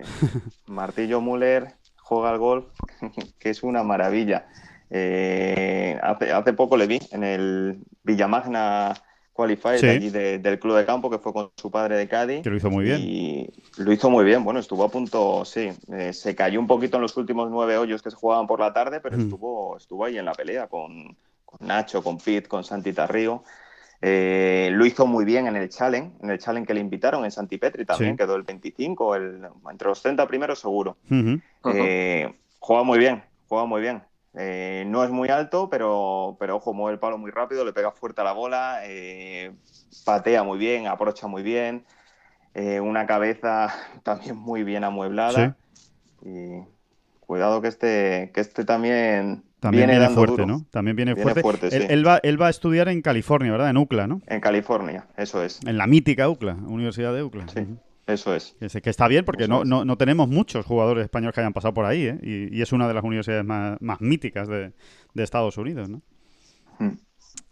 Martillo Müller juega al golf, (laughs) que es una maravilla. Eh, hace, hace poco le vi en el Villamagna Qualifier Sí. de allí de- del club de campo, que fue con su padre de Cádiz. Que lo hizo muy bien. Y lo hizo muy bien. Bueno, estuvo a punto, sí. eh, se cayó un poquito en los últimos nueve hoyos que se jugaban por la tarde, pero Mm. estuvo, estuvo ahí en la pelea con, con Nacho, con Pete, con Santi Tarrío. Eh, lo hizo muy bien en el Challenge, en el Challenge que le invitaron en Santi Petri también, Sí. quedó el 25, el, entre los 30 primeros seguro. Eh, juega muy bien, juega muy bien. Eh, no es muy alto, pero, pero ojo, mueve el palo muy rápido, le pega fuerte a la bola, eh, patea muy bien, aprocha muy bien, eh, una cabeza (laughs) también muy bien amueblada. Y cuidado que este, que este también, También viene, fuerte, duro. ¿no? También viene, Viene fuerte. fuerte, él, sí. él va, él va a estudiar en California, ¿verdad? En UCLA, ¿no? En California, eso es, En la mítica UCLA, Universidad de UCLA. Sí. Eso es. Que, está bien porque no, no, no tenemos muchos jugadores españoles que hayan pasado por ahí, ¿eh? Y, y es una de las universidades más, más míticas de, de Estados Unidos, ¿no? Mm.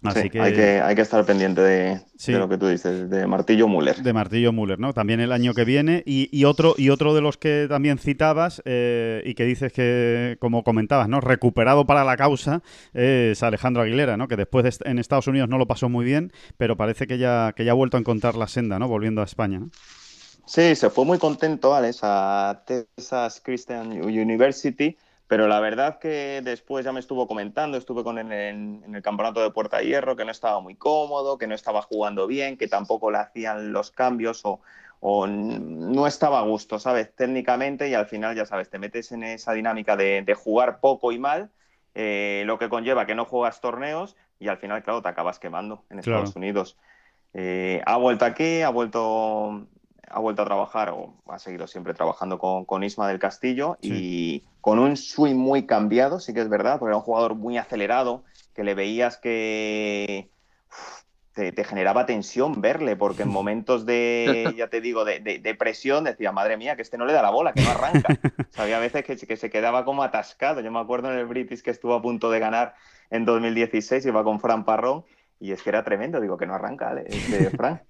Así Sí, que, hay que hay que estar pendiente de, Sí. de lo que tú dices, de Martillo Müller. de Martillo Müller, ¿no? También el año que viene. Y, y otro, y otro de los que también citabas eh, y que dices que, como comentabas, ¿no? Recuperado para la causa es Alejandro Aguilera, ¿no? Que después de en Estados Unidos no lo pasó muy bien, pero parece que ya, que ya ha vuelto a encontrar la senda, ¿no? Volviendo a España, ¿no? Sí, se fue muy contento, Alex, a Texas Christian University, pero la verdad que después ya me estuvo comentando, estuve con él en, en el campeonato de Puerta Hierro, que no estaba muy cómodo, que no estaba jugando bien, que tampoco le hacían los cambios o, no estaba a gusto, ¿sabes? Técnicamente y al final, ya sabes, te metes en esa dinámica de, de jugar poco y mal, eh, lo que conlleva que no juegas torneos y al final, claro, te acabas quemando en Claro. Estados Unidos. Eh, ha vuelto aquí, ha vuelto, ha vuelto a trabajar, o ha seguido siempre trabajando con, con Isma del Castillo y con un swing muy cambiado, sí que es verdad, porque era un jugador muy acelerado, que le veías que uf, te, te generaba tensión verle, porque en (laughs) momentos de, ya te digo, de, de- de presión decía, madre mía, que este no le da la bola, que no arranca. (laughs) O sea, había veces que, que se quedaba como atascado. Yo me acuerdo en el British que estuvo a punto de ganar en 2016, iba con Fran Parrón, y es que era tremendo, digo que no arranca, ¿vale? este (laughs) Fran.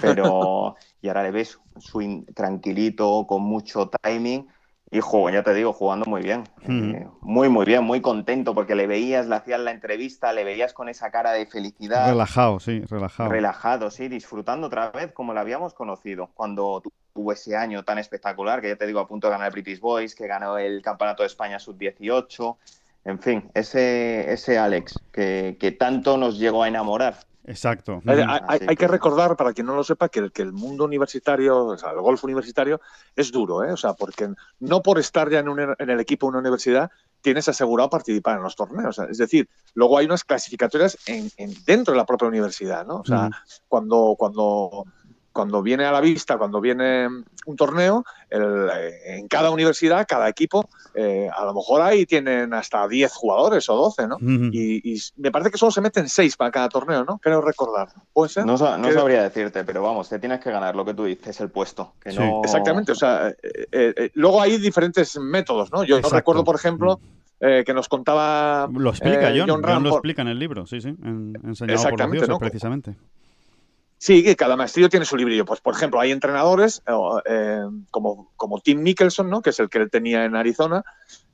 Pero, y ahora le ves swing tranquilito, con mucho timing, Y juego, ya te digo, jugando muy bien. Eh, muy, muy bien, muy contento porque le veías, le hacías la entrevista, le veías con esa cara de felicidad. Relajado, sí, relajado. Relajado, sí, disfrutando otra vez como la habíamos conocido cuando tuvo ese año tan espectacular, que ya te digo, a punto de ganar el British Boys, que ganó el Campeonato de España Sub-18. En fin, ese, ese Alex que, que tanto nos llegó a enamorar. Exacto. Hay, que recordar, para quien no lo sepa, que el, que el mundo universitario, o sea, el golf universitario, es duro, ¿eh? O sea, porque no por estar ya en, en el equipo de una universidad tienes asegurado participar en los torneos. Es decir, luego hay unas clasificatorias en, dentro de la propia universidad, ¿no? O sea, cuando, cuando cuando viene a la vista, cuando viene un torneo, eh, en cada universidad, cada equipo, eh, a lo mejor ahí tienen hasta 10 jugadores o 12, ¿no? y, me parece que solo se meten 6 para cada torneo, ¿no? Creo recordar. ¿Puede ser? No, sabría decirte, pero vamos, te tienes que ganar lo que tú dices, el puesto. Exactamente, o sea, eh, luego hay diferentes métodos, ¿no? Yo no recuerdo, por ejemplo, que nos contaba. Lo explica John, John, lo explica en el libro, sí, sí, en, enseñado por los dioses, precisamente. Sí, que cada maestrillo tiene su librillo. Pues, por ejemplo, hay entrenadores eh, como, como Tim Mickelson, ¿no? que es el que él tenía en Arizona,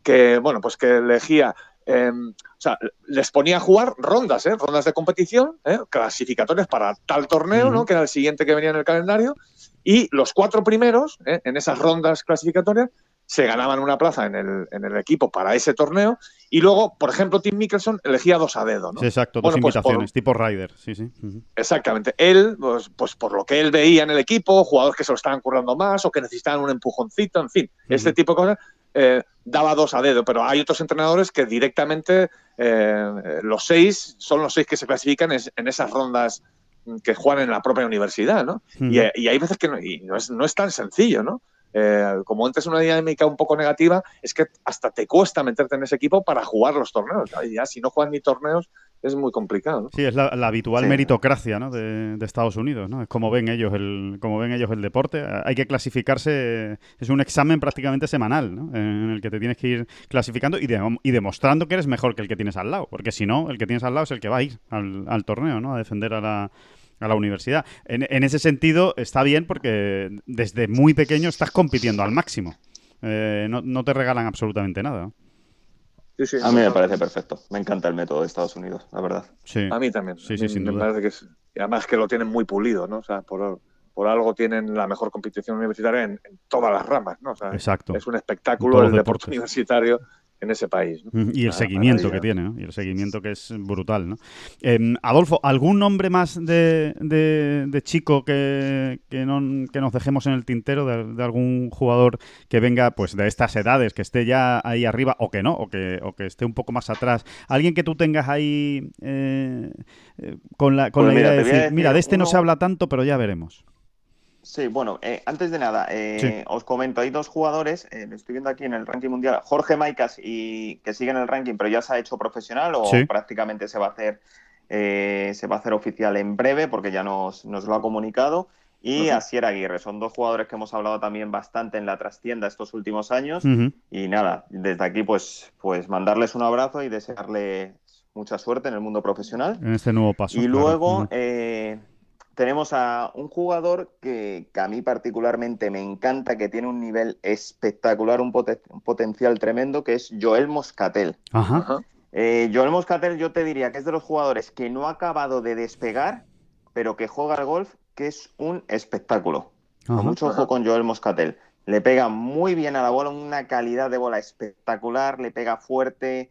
que, bueno, pues que elegía, em, o sea, les ponía a jugar rondas, ¿eh? rondas de competición, ¿eh? clasificatorias para tal torneo, ¿no? que era el siguiente que venía en el calendario, y los cuatro primeros, ¿eh? en esas rondas clasificatorias, se ganaban una plaza en el, en el, equipo para ese torneo y luego, por ejemplo, Tim Mickelson elegía dos a dedo, ¿no? Sí, exacto, dos pues invitaciones, tipo Ryder, sí, sí. Exactamente. Él, pues, pues, por lo que él veía en el equipo, jugadores que se lo estaban currando más o que necesitaban un empujoncito, en fin, este tipo de cosas, eh, daba dos a dedo, pero hay otros entrenadores que directamente eh, los seis son los seis que se clasifican en esas rondas que juegan en la propia universidad, ¿no? y, y, hay veces que no, y no, es, no es tan sencillo, ¿no? Eh, como entres una dinámica un poco negativa, es que hasta te cuesta meterte en ese equipo para jugar los torneos. Ya si no juegas ni torneos, es muy complicado. Sí, es la, habitual meritocracia ¿no? de, Estados Unidos. ¿no? Es como ven ellos el, como ven ellos el deporte. Hay que clasificarse, es un examen prácticamente semanal, ¿no? en el que te tienes que ir clasificando y, y, demostrando que eres mejor que el que tienes al lado. Porque si no, el que tienes al lado es el que va a ir al, al torneo, ¿no? a defender a la, a la universidad. En, ese sentido, está bien porque desde muy pequeño estás compitiendo al máximo. Eh, no, te regalan absolutamente nada. a mí me parece perfecto. Me encanta el método de Estados Unidos, la verdad. A mí también. Sí, sí, me parece que además que lo tienen muy pulido, ¿no? O sea, por, algo tienen la mejor competición universitaria en, todas las ramas, ¿no? Exacto. Es un espectáculo el deporte universitario en ese país. Y el seguimiento que tiene, ¿no? Y el seguimiento que es brutal, ¿no? Em, Adolfo, ¿algún nombre más de, de, chico que, que, no, que, nos dejemos en el tintero de, algún jugador que venga pues de estas edades, que esté ya ahí arriba o que no, o que, o que esté un poco más atrás? ¿Alguien que tú tengas ahí eh, eh, con la, con pues la idea de decir, mira, de este no se habla tanto, pero ya veremos? Sí, bueno, eh, antes de nada, eh, os comento, hay dos jugadores, eh, estoy viendo aquí en el ranking mundial, Jorge Maicas, y que sigue en el ranking, pero ya se ha hecho profesional o prácticamente se va a hacer se va a hacer oficial en breve porque ya nos, lo ha comunicado. Y Asier Aguirre, son dos jugadores que hemos hablado también bastante en la trastienda estos últimos años. Y nada, desde aquí pues, pues mandarles un abrazo y desearles mucha suerte en el mundo profesional. En este nuevo paso. Y luego, tenemos a un jugador que, a mí particularmente me encanta, que tiene un nivel espectacular, un, potencial tremendo, que es Joel Moscatel. Eh, Joel Moscatel yo te diría que es de los jugadores que no ha acabado de despegar, pero que juega al golf, que es un espectáculo. Con mucho ojo con Joel Moscatel. Le pega muy bien a la bola, una calidad de bola espectacular, le pega fuerte,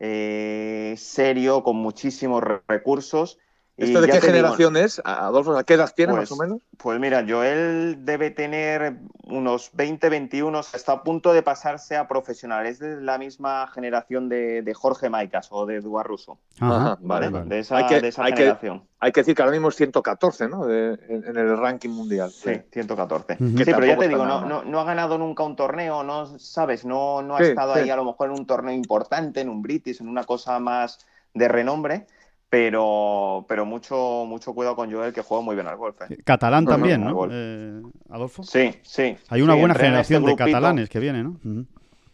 eh, serio, con muchísimos recursos ¿Esto de qué generación es? Adolfo, ¿a qué edad tiene más o pues, menos? Pues mira, Joel debe tener unos 20, 21, está a punto de pasarse a profesional. Es de la misma generación de, Jorge Maicas o de Eduardo Russo. Ajá, vale, De esa, generación. hay que decir que ahora mismo es 114, ¿no? en, el ranking mundial. Sí, 114. Sí, pero ya te digo, no, ha ganado nunca un torneo, no sabes, no, no ha estado ahí a lo mejor en un torneo importante, en un British, en una cosa más de renombre pero, pero mucho, mucho cuidado con Joel, que juega muy bien al golf. ¿eh? Catalán también, ¿no? Eh, Adolfo. Sí, sí. Hay una buena generación este de catalanes que viene, ¿no?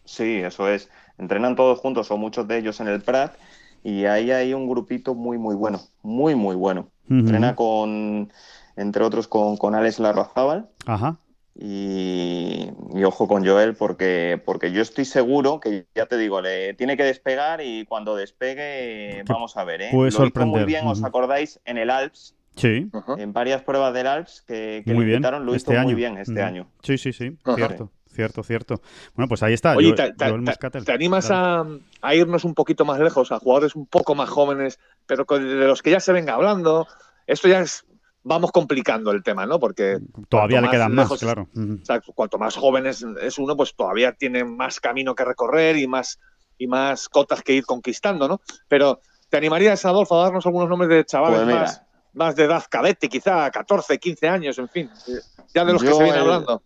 Sí, eso es. Entrenan todos juntos o muchos de ellos en el Prat y ahí hay un grupito muy, muy bueno, muy, muy bueno. Entrena con, entre otros, con, con Alex Larrazábal. Ajá. Y, y ojo con Joel porque, porque yo estoy seguro que, ya te digo, le tiene que despegar y cuando despegue, vamos a ver, ¿eh? puede Lo hizo sorprender. muy bien, ¿os acordáis? En el Alps, Sí, en varias pruebas del Alps que, que muy le invitaron, lo este hizo año. muy bien este año. Sí, sí, sí. Ajá. Cierto, cierto, cierto. Bueno, pues ahí está. Oye, Joel- ¿te, te- Joel te- animas Claro. a, a irnos un poquito más lejos, a jugadores un poco más jóvenes, pero con- de los que ya se venga hablando? Esto ya es. Vamos complicando el tema, ¿no? Porque Todavía le quedan más, lejos- claro. O sea, cuanto más joven es, es uno, pues todavía tiene más camino que recorrer y más, y más cotas que ir conquistando, ¿no? Pero, ¿te animarías, Adolfo, a darnos algunos nombres de chavales Pues más, más de edad cadete, quizá 14, 15 años, en fin? eh, Ya de los que se viene el- hablando.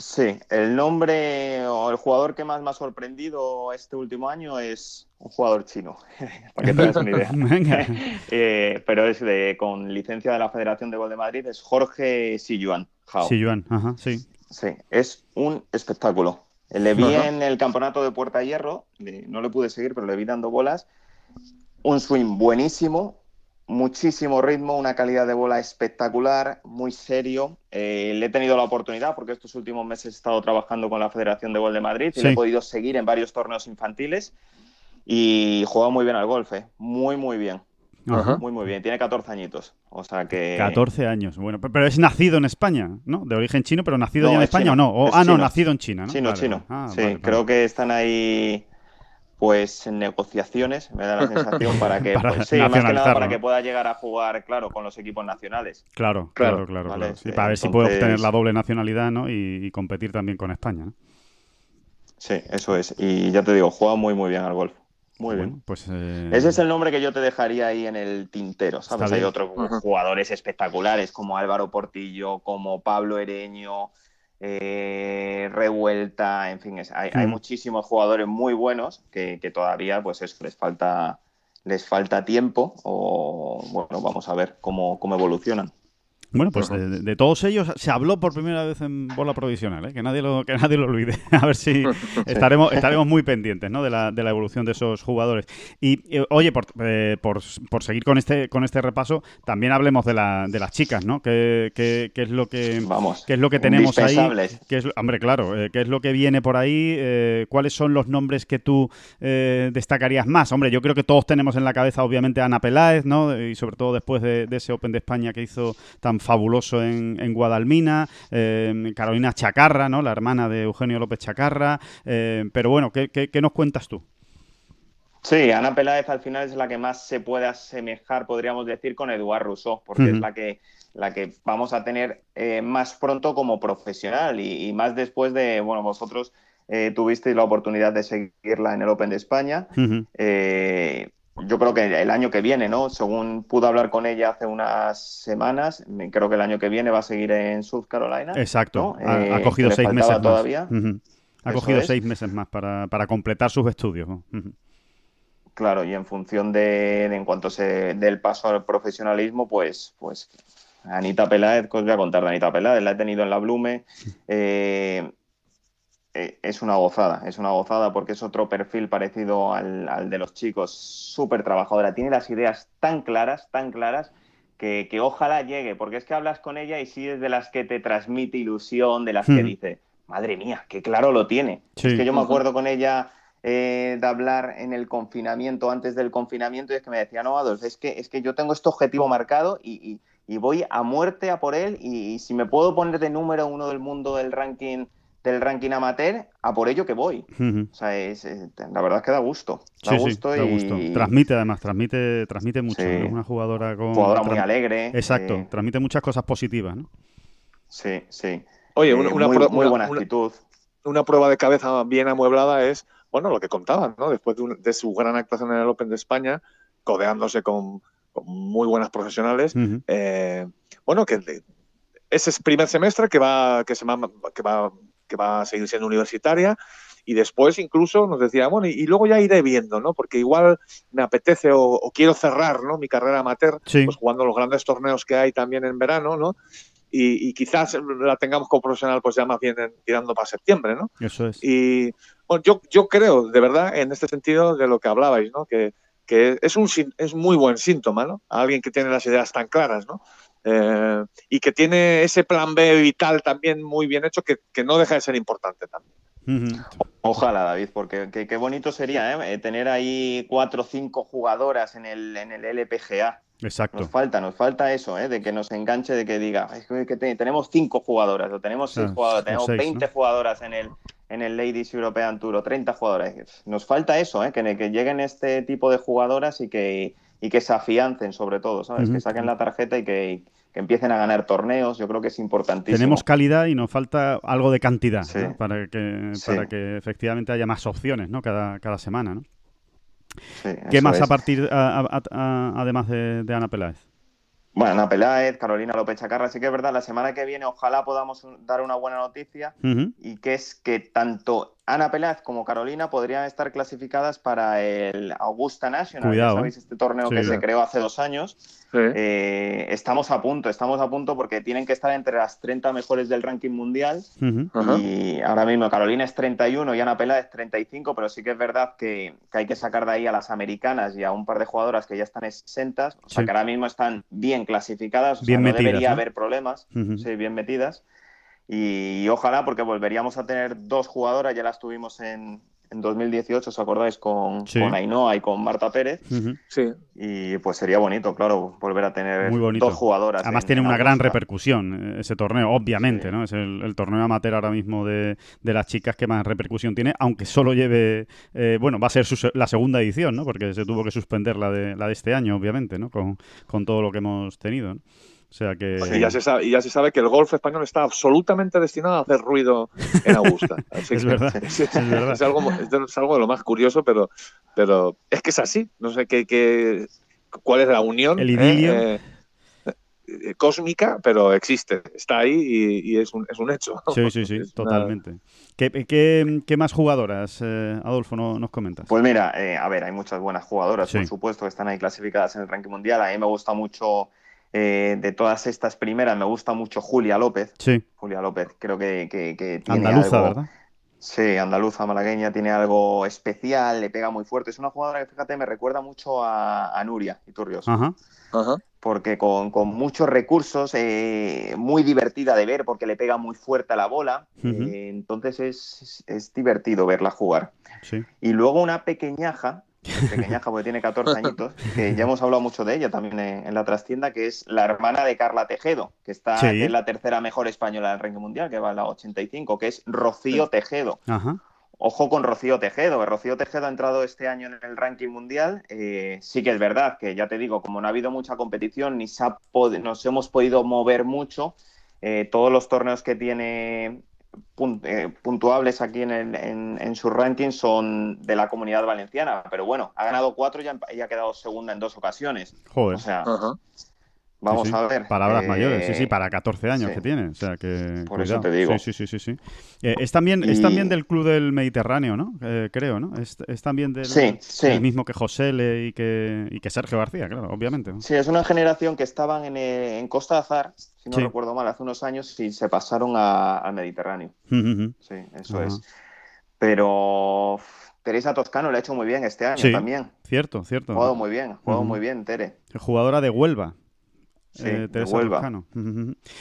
Sí, el nombre o el jugador que más me ha sorprendido este último año es un jugador chino, (laughs) para que te hagas una idea. (laughs) (laughs) Eh, pero es de, con licencia de la Federación de Gol de Madrid, es Jorge Siyuan. Jao. Sí, Joan. Ajá, sí. Sí, es un espectáculo. Le vi Ajá. en el campeonato de Puerta Hierro, no le pude seguir, pero le vi dando bolas. Un swing buenísimo, muchísimo ritmo, una calidad de bola espectacular, muy serio. Eh, le he tenido la oportunidad, porque estos últimos meses he estado trabajando con la Federación de Gol de Madrid y Sí. le he podido seguir en varios torneos infantiles. Y juega muy bien al golf, eh. muy, muy bien. Ajá. Muy, muy bien. Tiene 14 añitos. O sea que. 14 años. Bueno, pe- pero es nacido en España, ¿no? De origen chino, pero nacido No, ya en es España chino. o no. O- Es ah, no, chino. nacido en China, ¿no? Chino, Vale, chino. Ah, sí, vale, creo que están ahí, pues, en negociaciones, me da la (laughs) sensación, para que, Para pues, sí, más que nada para que pueda llegar a jugar, claro, con los equipos nacionales. Claro, Claro. claro, claro. Vale, claro. Sí, para ver si puede obtener la doble nacionalidad, ¿no? Y, y competir también con España, ¿no? Sí, eso es. Y ya te digo, juega muy, muy bien al golf. Muy Bueno, bien. pues... eh, Ese es el nombre que yo te dejaría ahí en el tintero, ¿sabes? Hay otros jugadores espectaculares como Álvaro Portillo, como Pablo Ereño, eh, Revuelta, en fin, es- hay, hay Mm. muchísimos jugadores muy buenos que, que todavía, pues eso, les falta, les falta tiempo o, bueno, vamos a ver cómo, cómo evolucionan. Bueno, pues de, de todos ellos se habló por primera vez en bola provisional, ¿eh? que nadie lo que nadie lo olvide. (laughs) A ver si (laughs) estaremos estaremos muy pendientes, ¿no? De la, de la evolución de esos jugadores. Y eh, oye, por, eh, por, por seguir con este con este repaso, también hablemos de, la, de las chicas, ¿no? ¿Qué, qué- qué es lo que Vamos. qué es lo que tenemos ahí? ¿Qué es, hombre, claro, eh, ¿qué es lo que viene por ahí? ¿Cuáles son los nombres que tú destacarías más? Hombre, yo creo que todos tenemos en la cabeza, obviamente, a Ana Peláez, ¿no? Y sobre todo después de, de ese Open de España que hizo tan fabuloso en, en Guadalmina, eh, Carolina Chacarra, ¿no? La hermana de Eugenio López Chacarra. eh, pero bueno, ¿qué, qué, qué nos cuentas tú? Sí, Ana Peláez al final es la que más se puede asemejar, podríamos decir, con Eduard Rousseau, porque es la que, la que vamos a tener eh, más pronto como profesional y, y más después de, bueno, vosotros eh, tuvisteis la oportunidad de seguirla en el Open de España. Eh, yo creo que el año que viene, ¿no? Según pude hablar con ella hace unas semanas, creo que el año que viene va a seguir en South Carolina. Exacto. ¿no? Ha, ha Eh, cogido seis meses más. Ha Eso cogido es. seis meses más para, para completar sus estudios. Claro, y en función de, de en cuanto se dé el paso al profesionalismo, pues, pues Anita Peláez, ¿qué os voy a contar de Anita Peláez? La he tenido en la Blume. eh, es una gozada, es una gozada porque es otro perfil parecido al, al de los chicos, súper trabajadora, tiene las ideas tan claras, tan claras, que, que ojalá llegue, porque es que hablas con ella y sí es de las que te transmite ilusión, de las que Hmm. dice, madre mía, qué claro lo tiene. Sí. Es que yo me acuerdo con ella eh, de hablar en el confinamiento, antes del confinamiento, y es que me decía, no, Adolf, es que, es que yo tengo este objetivo marcado y, y- y voy a muerte a por él, y, y si me puedo poner de número uno del mundo del ranking del ranking amateur, a por ello que voy. O sea, es, es- la verdad es que da gusto. Da Sí, sí, gusto da y gusto. Transmite además, transmite, transmite mucho. Es una jugadora con... jugadora muy alegre. Exacto, eh, transmite muchas cosas positivas, ¿no? sí, sí. Oye, Eh, una, una muy, pro- muy una- buena una- actitud. una prueba de cabeza bien amueblada es, bueno, lo que contaban, ¿no? Después de, un- de su gran actuación en el Open de España, codeándose con, con muy buenas profesionales, eh, bueno, que de- ese es primer semestre que va, que se va, que va, que va a seguir siendo universitaria y después incluso nos decía, bueno, y, y luego ya iré viendo, ¿no? Porque igual me apetece o, o quiero cerrar, ¿no? Mi carrera amateur, Sí. pues jugando los grandes torneos que hay también en verano, ¿no? Y, y quizás la tengamos como profesional pues ya más bien en- tirando para septiembre, ¿no? Eso es. Y bueno, yo, yo creo, de verdad, en este sentido de lo que hablabais, ¿no? Que, que es, un, es muy buen síntoma, ¿no? A alguien que tiene las ideas tan claras, ¿no? Eh, y que tiene ese plan B vital también muy bien hecho que, que no deja de ser importante también. Ojalá, David, porque qué bonito sería ¿eh? tener ahí cuatro o cinco jugadoras en el, en el LPGA. Exacto. Nos falta, nos falta eso, ¿eh? de que nos enganche, de que diga, es que, tenemos cinco jugadoras, o tenemos seis jugadoras, tenemos 20 jugadoras en el, en el Ladies European Tour, o 30 jugadoras. Nos falta eso, ¿eh? que, que lleguen este tipo de jugadoras y que, y que se afiancen sobre todo, ¿sabes? Que saquen la tarjeta y que, que empiecen a ganar torneos, yo creo que es importantísimo. Tenemos calidad y nos falta algo de cantidad para, que, para que efectivamente haya más opciones ¿no? cada, cada semana. ¿no? ¿Qué más a partir, además de, de Ana Peláez? Bueno, Ana Peláez, Carolina López Chacarra, sí que es verdad, la semana que viene ojalá podamos dar una buena noticia y que es que tanto Ana Peláez como Carolina podrían estar clasificadas para el Augusta National, Cuidado, ¿sabéis? Este torneo que se creó hace dos años. Eh, estamos a punto, estamos a punto porque tienen que estar entre las 30 mejores del ranking mundial. Y ahora mismo Carolina es 31 y Ana Peláez 35, pero sí que es verdad que, hay que sacar de ahí a las americanas y a un par de jugadoras que ya están exentas, o sea que ahora mismo están bien clasificadas, o sea, no debería haber problemas, sí, bien metidas. Y, ojalá, porque volveríamos a tener dos jugadoras, ya las tuvimos en, en 2018, ¿os acordáis? Con, con Ainhoa y con Marta Pérez. Sí. Y pues sería bonito, claro, volver a tener dos jugadoras. Además tiene una gran repercusión eh, ese torneo, obviamente, ¿no? Es el, torneo amateur ahora mismo de, de, las chicas que más repercusión tiene, aunque solo lleve, eh, bueno, va a ser la segunda edición, ¿no? Porque se tuvo que suspender la de, la de este año, obviamente, ¿no? Con, con todo lo que hemos tenido, ¿no? O sea que... Y, ya se sabe, y ya se sabe que el golf español está absolutamente destinado a hacer ruido en Augusta. (laughs) (laughs) es, verdad, es, algo, es, algo, de lo más curioso, pero, pero es que es así. No sé qué, qué cuál es la unión. El idilio. Eh, eh, cósmica, pero existe, está ahí y, es, un, es, un, hecho. Sí, sí, sí, (laughs) totalmente. ¿Qué, qué, qué, más jugadoras, eh, Adolfo, no, nos comentas? Pues mira, a ver, hay muchas buenas jugadoras, por supuesto, que están ahí clasificadas en el ranking mundial. A mí me gusta mucho eh, de todas estas primeras me gusta mucho Julia López. Sí. Julia López, creo que, que, tiene Andaluza, ¿verdad? Sí, andaluza, malagueña, tiene algo especial, le pega muy fuerte. Es una jugadora que, fíjate, me recuerda mucho a, Nuria Iturrios. Ajá. Ajá. Porque con, muchos recursos, eh, muy divertida de ver, porque le pega muy fuerte a la bola. Eh, entonces es, es, divertido verla jugar. Sí. Y luego una pequeñaja, (laughs) pequeñaja porque tiene 14 añitos, (laughs) que ya hemos hablado mucho de ella también en, la trastienda, que es la hermana de Carla Tejedo, que está en la tercera mejor española del ranking mundial, que va a la 85, que es Rocío Tejedo. Ojo con Rocío Tejedo, Rocío Tejedo ha entrado este año en el ranking mundial. Eh, sí que es verdad que, ya te digo, como no ha habido mucha competición ni se nos hemos podido mover mucho, eh, todos los torneos que tiene eh, puntuables aquí en, en, su ranking son de la comunidad valenciana, pero bueno, ha ganado cuatro y ha, quedado segunda en dos ocasiones. Joder. O sea, Vamos a ver. Palabras mayores, sí, sí, para 14 años que tiene. O sea que. Por eso te digo. Sí, sí, sí, sí. Eh, es, también, es también del Club del Mediterráneo, ¿no? Eh, creo, ¿no? Es, también del, mismo que José Le y que, y que Sergio García, claro, obviamente. Sí, es una generación que estaban en, eh, en Costa Azar, si no recuerdo mal, hace unos años y se pasaron al Mediterráneo. (laughs) Sí, eso es. Pero. Teresa Toscano le ha hecho muy bien este año también. Cierto, cierto. Jugado muy bien, jugado muy bien, Tere. Jugadora de Huelva. Sí, eh,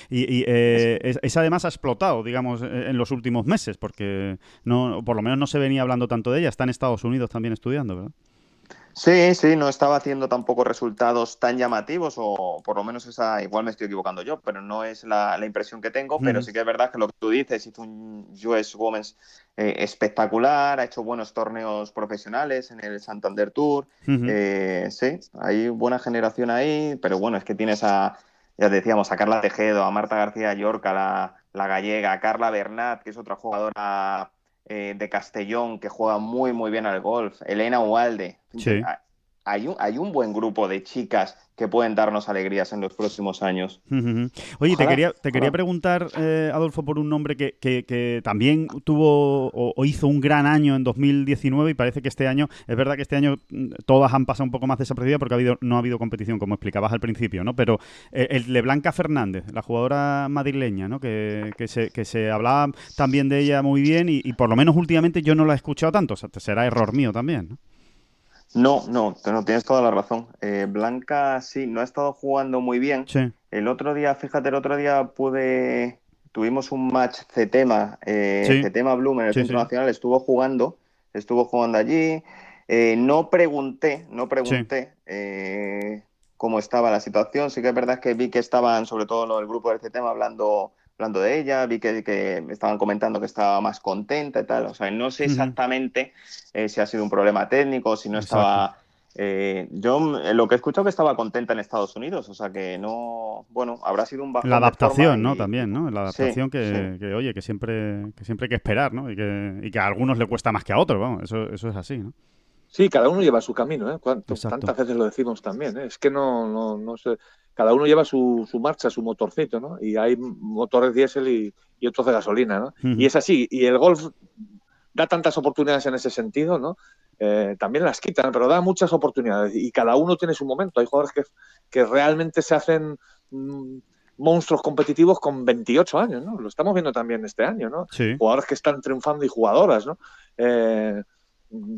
Y, eh, esa además ha explotado, digamos, e, en los últimos meses, porque no, por lo menos no se venía hablando tanto de ella. Está en Estados Unidos también estudiando, ¿verdad? Sí, sí, no estaba haciendo tampoco resultados tan llamativos, o por lo menos esa, igual me estoy equivocando yo, pero no es la, impresión que tengo, pero sí que es verdad que lo que tú dices, hizo un US Women's eh, espectacular, ha hecho buenos torneos profesionales en el Santander Tour, eh, sí, hay buena generación ahí, pero bueno, es que tienes a, ya decíamos, a Carla Tejedo, a Marta García Yorca, la, la gallega, a Carla Bernat, que es otra jugadora eh, de Castellón que juega muy, muy bien al golf, Elena Ualde. Hay un, hay un buen grupo de chicas que pueden darnos alegrías en los próximos años. (laughs) Oye, te quería, te quería preguntar, eh, Adolfo, por un nombre que, que, también tuvo o, hizo un gran año en 2019 y parece que este año, es verdad que este año mm, todas han pasado un poco más desapercibidas porque ha habido, no ha habido competición, como explicabas al principio, ¿no? Pero eh, el de Blanca Fernández, la jugadora madrileña, ¿no? Que, que, se, que se hablaba también de ella muy bien y, y, por lo menos últimamente yo no la he escuchado tanto, o sea, será error mío también, ¿no? No, no, no tienes toda la razón. Eh, Blanca sí, no ha estado jugando muy bien. Sí. El otro día, fíjate, el otro día pude, tuvimos un match CETEMA, eh, Sí. CETEMA Bloom en el Sí, Centro. Nacional, estuvo jugando, estuvo jugando allí. Eh, no pregunté, no pregunté eh, cómo estaba la situación. Sí que es verdad que vi que estaban, sobre todo del grupo del CETEMA, hablando, hablando de ella, vi que, que estaban comentando que estaba más contenta y tal. O sea, no sé exactamente eh, si ha sido un problema técnico, si no estaba eh, yo eh, lo que he escuchado que estaba contenta en Estados Unidos, o sea que no, bueno, habrá sido un bajón La adaptación, ¿no? y- También, ¿no? La Sí, adaptación que, sí. que, oye, que siempre, que siempre hay que esperar, ¿no? Y que, y que a algunos le cuesta más que a otros, vamos, eso, eso es así, ¿no? Sí, cada uno lleva su camino, ¿eh? Tantas veces lo decimos también, ¿eh? Es que no, no, no sé. Cada uno lleva su, su marcha, su motorcito, ¿no? Y hay motores diésel y, y otros de gasolina, ¿no? Y es así. Y el golf da tantas oportunidades en ese sentido, ¿no? Eh, también las quitan, pero da muchas oportunidades. Y cada uno tiene su momento. Hay jugadores que, que realmente se hacen mm, monstruos competitivos con 28 años, ¿no? Lo estamos viendo también este año, ¿no? Sí. jugadores que están triunfando y jugadoras, ¿no? Eh,